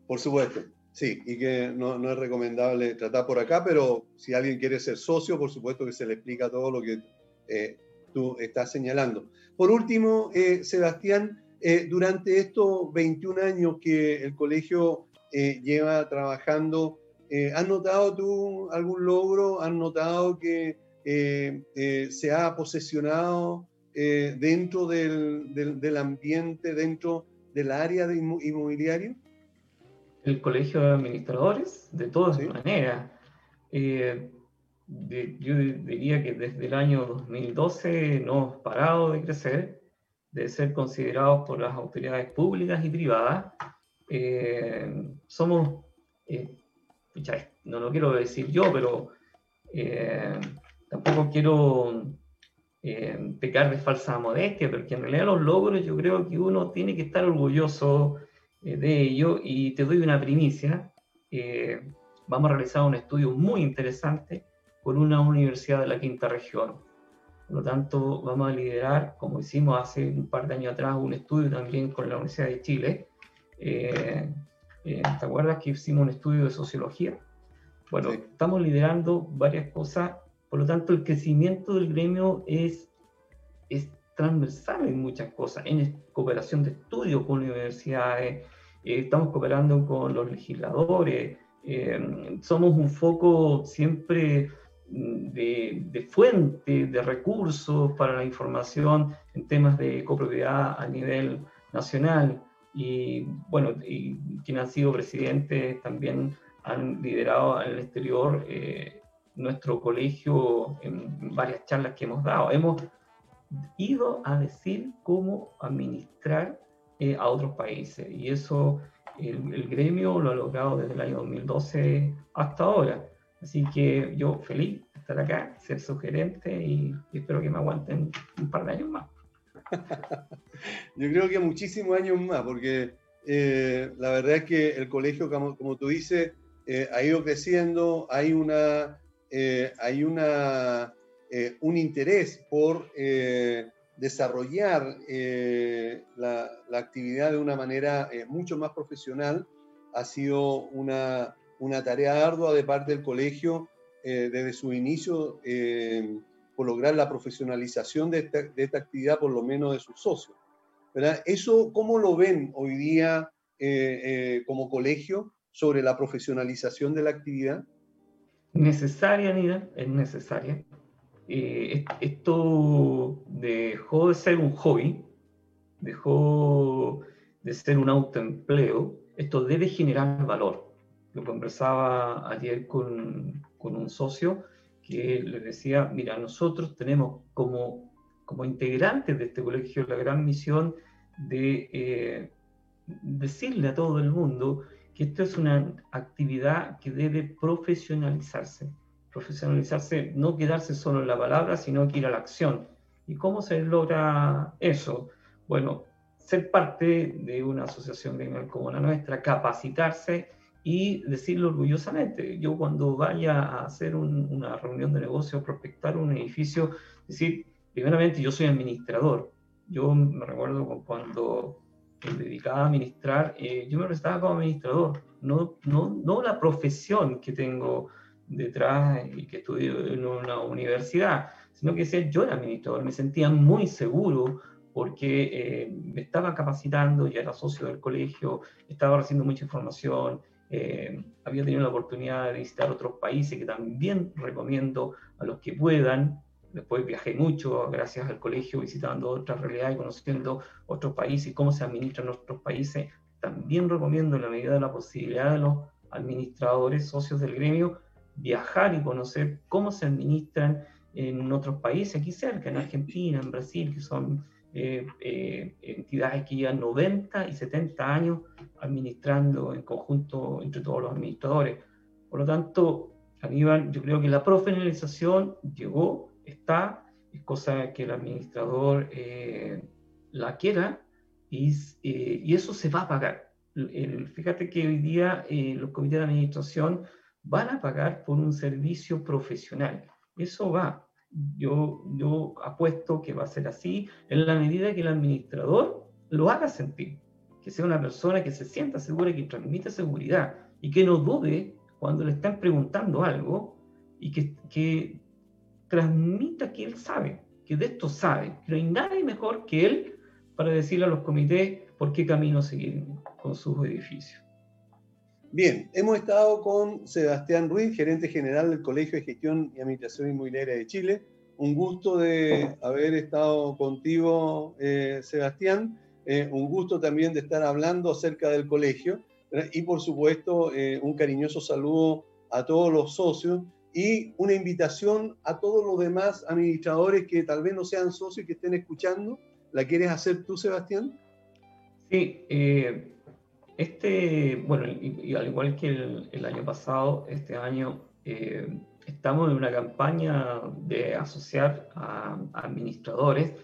Por supuesto, sí, y que no, no, es recomendable tratar por acá, pero si alguien quiere ser socio, por supuesto que se le explica todo lo que eh, tú estás señalando. Por último, eh, Sebastián, eh, durante estos 21 años que el colegio lleva trabajando, ¿has notado tú algún logro? ¿Has notado que se ha posesionado dentro del, del, del ambiente, dentro del área de inmobiliario? El colegio de administradores, de todas maneras. Eh, yo diría que desde el año 2012 no hemos parado de crecer, de ser considerados por las autoridades públicas y privadas. Eh, somos, eh, no lo quiero decir yo, pero tampoco quiero eh, pecar de falsa modestia, porque en realidad los logros yo creo que uno tiene que estar orgulloso eh, de ello y te doy una primicia. Eh, vamos a realizar un estudio muy interesante con una universidad de la quinta región. Por lo tanto, vamos a liderar, como hicimos hace un par de años atrás, un estudio también con la Universidad de Chile. ¿Te acuerdas que hicimos un estudio de sociología? Bueno, estamos liderando varias cosas por lo tanto, el crecimiento del gremio es, es transversal en muchas cosas, en cooperación de estudio con universidades, eh, estamos cooperando con los legisladores, eh, somos un foco siempre de, de, fuente de recursos para la información en temas de copropiedad a nivel nacional. Y bueno, y quienes han sido presidentes también han liderado en el exterior eh, nuestro colegio en varias charlas que hemos dado. Hemos ido a decir cómo administrar eh, a otros países y eso el, el, gremio lo ha logrado desde el año 2012 hasta ahora. Así que yo feliz de estar acá, ser su gerente y, espero que me aguanten un par de años más. yo creo que muchísimos años más, porque eh, la verdad es que el colegio, como, como tú dices, eh, ha ido creciendo, hay, una, eh, hay una, un interés por desarrollar la, actividad de una manera mucho más profesional. Ha sido una, una tarea ardua de parte del colegio eh, desde su inicio eh, por lograr la profesionalización de esta, actividad, por lo menos de sus socios. ¿verdad? ¿Eso cómo lo ven hoy día eh, como colegio sobre la profesionalización de la actividad? Necesaria, Nida, es necesaria. esto dejó de ser un hobby, dejó de ser un autoempleo, esto debe generar valor lo conversaba ayer con, con, un socio que le decía, mira, nosotros tenemos como, como integrantes de este colegio la gran misión de eh, decirle a todo el mundo que esto es una actividad que debe profesionalizarse. Profesionalizarse, no quedarse solo en la palabra, sino que ir a la acción. ¿Y cómo se logra eso? Bueno, ser parte de una asociación como la nuestra, capacitarse y decirlo orgullosamente. Yo cuando vaya a hacer una reunión de negocios, prospectar un edificio, decir, primeramente yo soy administrador. Yo me recuerdo cuando dedicaba a administrar, eh, yo me prestaba como administrador, no, no, no la profesión que tengo detrás y que estudio en una universidad, sino que decía yo era administrador, me sentía muy seguro porque eh, me estaba capacitando, ya era socio del colegio, estaba recibiendo mucha información, eh, había tenido la oportunidad de visitar otros países que también recomiendo a los que puedan. Después viajé mucho gracias al colegio visitando otras realidades, conociendo otros países y cómo se administran otros países. También recomiendo en la medida de la posibilidad de los administradores, socios del gremio, viajar y conocer cómo se administran en otros países, aquí cerca, en Argentina, en Brasil, que son eh, eh, entidades que llevan 90 y 70 años administrando en conjunto entre todos los administradores. Por lo tanto, Aníbal, yo creo que la profesionalización llegó, está, es cosa que el administrador eh, la quiera y, y, eso se va a pagar. fíjate que hoy día los comités de administración van a pagar por un servicio profesional. Eso va. Yo, yo apuesto que va a ser así en la medida que el administrador lo haga sentir, que sea una persona que se sienta segura que transmita seguridad y que no dude cuando le están preguntando algo y que, que transmita que él sabe, que de esto sabe, que no hay nadie mejor que él para decirle a los comités por qué camino seguir con sus edificios. Bien, hemos estado con Sebastián Ruiz, gerente general del Colegio de Gestión y Administración Inmobiliaria de Chile. Un gusto de haber estado contigo, eh, Sebastián. Eh, un gusto también de estar hablando acerca del colegio. Y por supuesto, eh, un cariñoso saludo a todos los socios y una invitación a todos los demás administradores que tal vez no sean socios y que estén escuchando. ¿La quieres hacer tú, Sebastián? Sí, este, bueno, y, al igual que el, año pasado, este año eh, estamos en una campaña de asociar a, administradores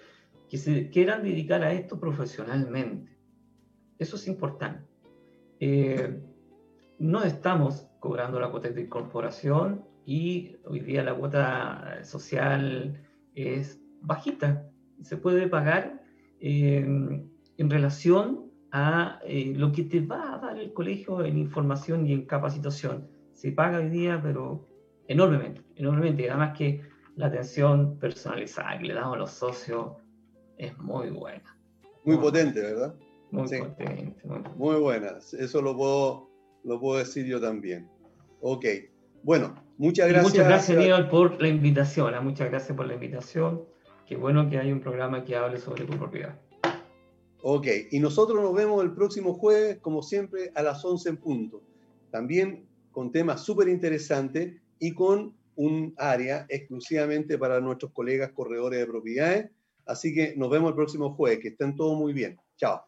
que se quieran dedicar a esto profesionalmente. Eso es importante. Eh, no estamos cobrando la cuota de incorporación y hoy día la cuota social es bajita. Se puede pagar eh, en relación a eh, lo que te va a dar el colegio en información y en capacitación. Se paga hoy día, pero enormemente, enormemente. Y además que la atención personalizada que le damos a los socios es muy buena. Muy, potente, ¿verdad? Muy potente. Muy, buena. Eso lo puedo, lo puedo decir yo también. Ok. Bueno, Muchas gracias. muchas gracias, Aníbal, por la invitación. ¿ah? Muchas gracias por la invitación. Qué bueno que hay un programa que hable sobre propiedad. Ok, y nosotros nos vemos el próximo jueves, como siempre, a las 11 en punto. También con temas súper interesantes y con un área exclusivamente para nuestros colegas corredores de propiedades. Así que nos vemos el próximo jueves. Que estén todos muy bien. Chao.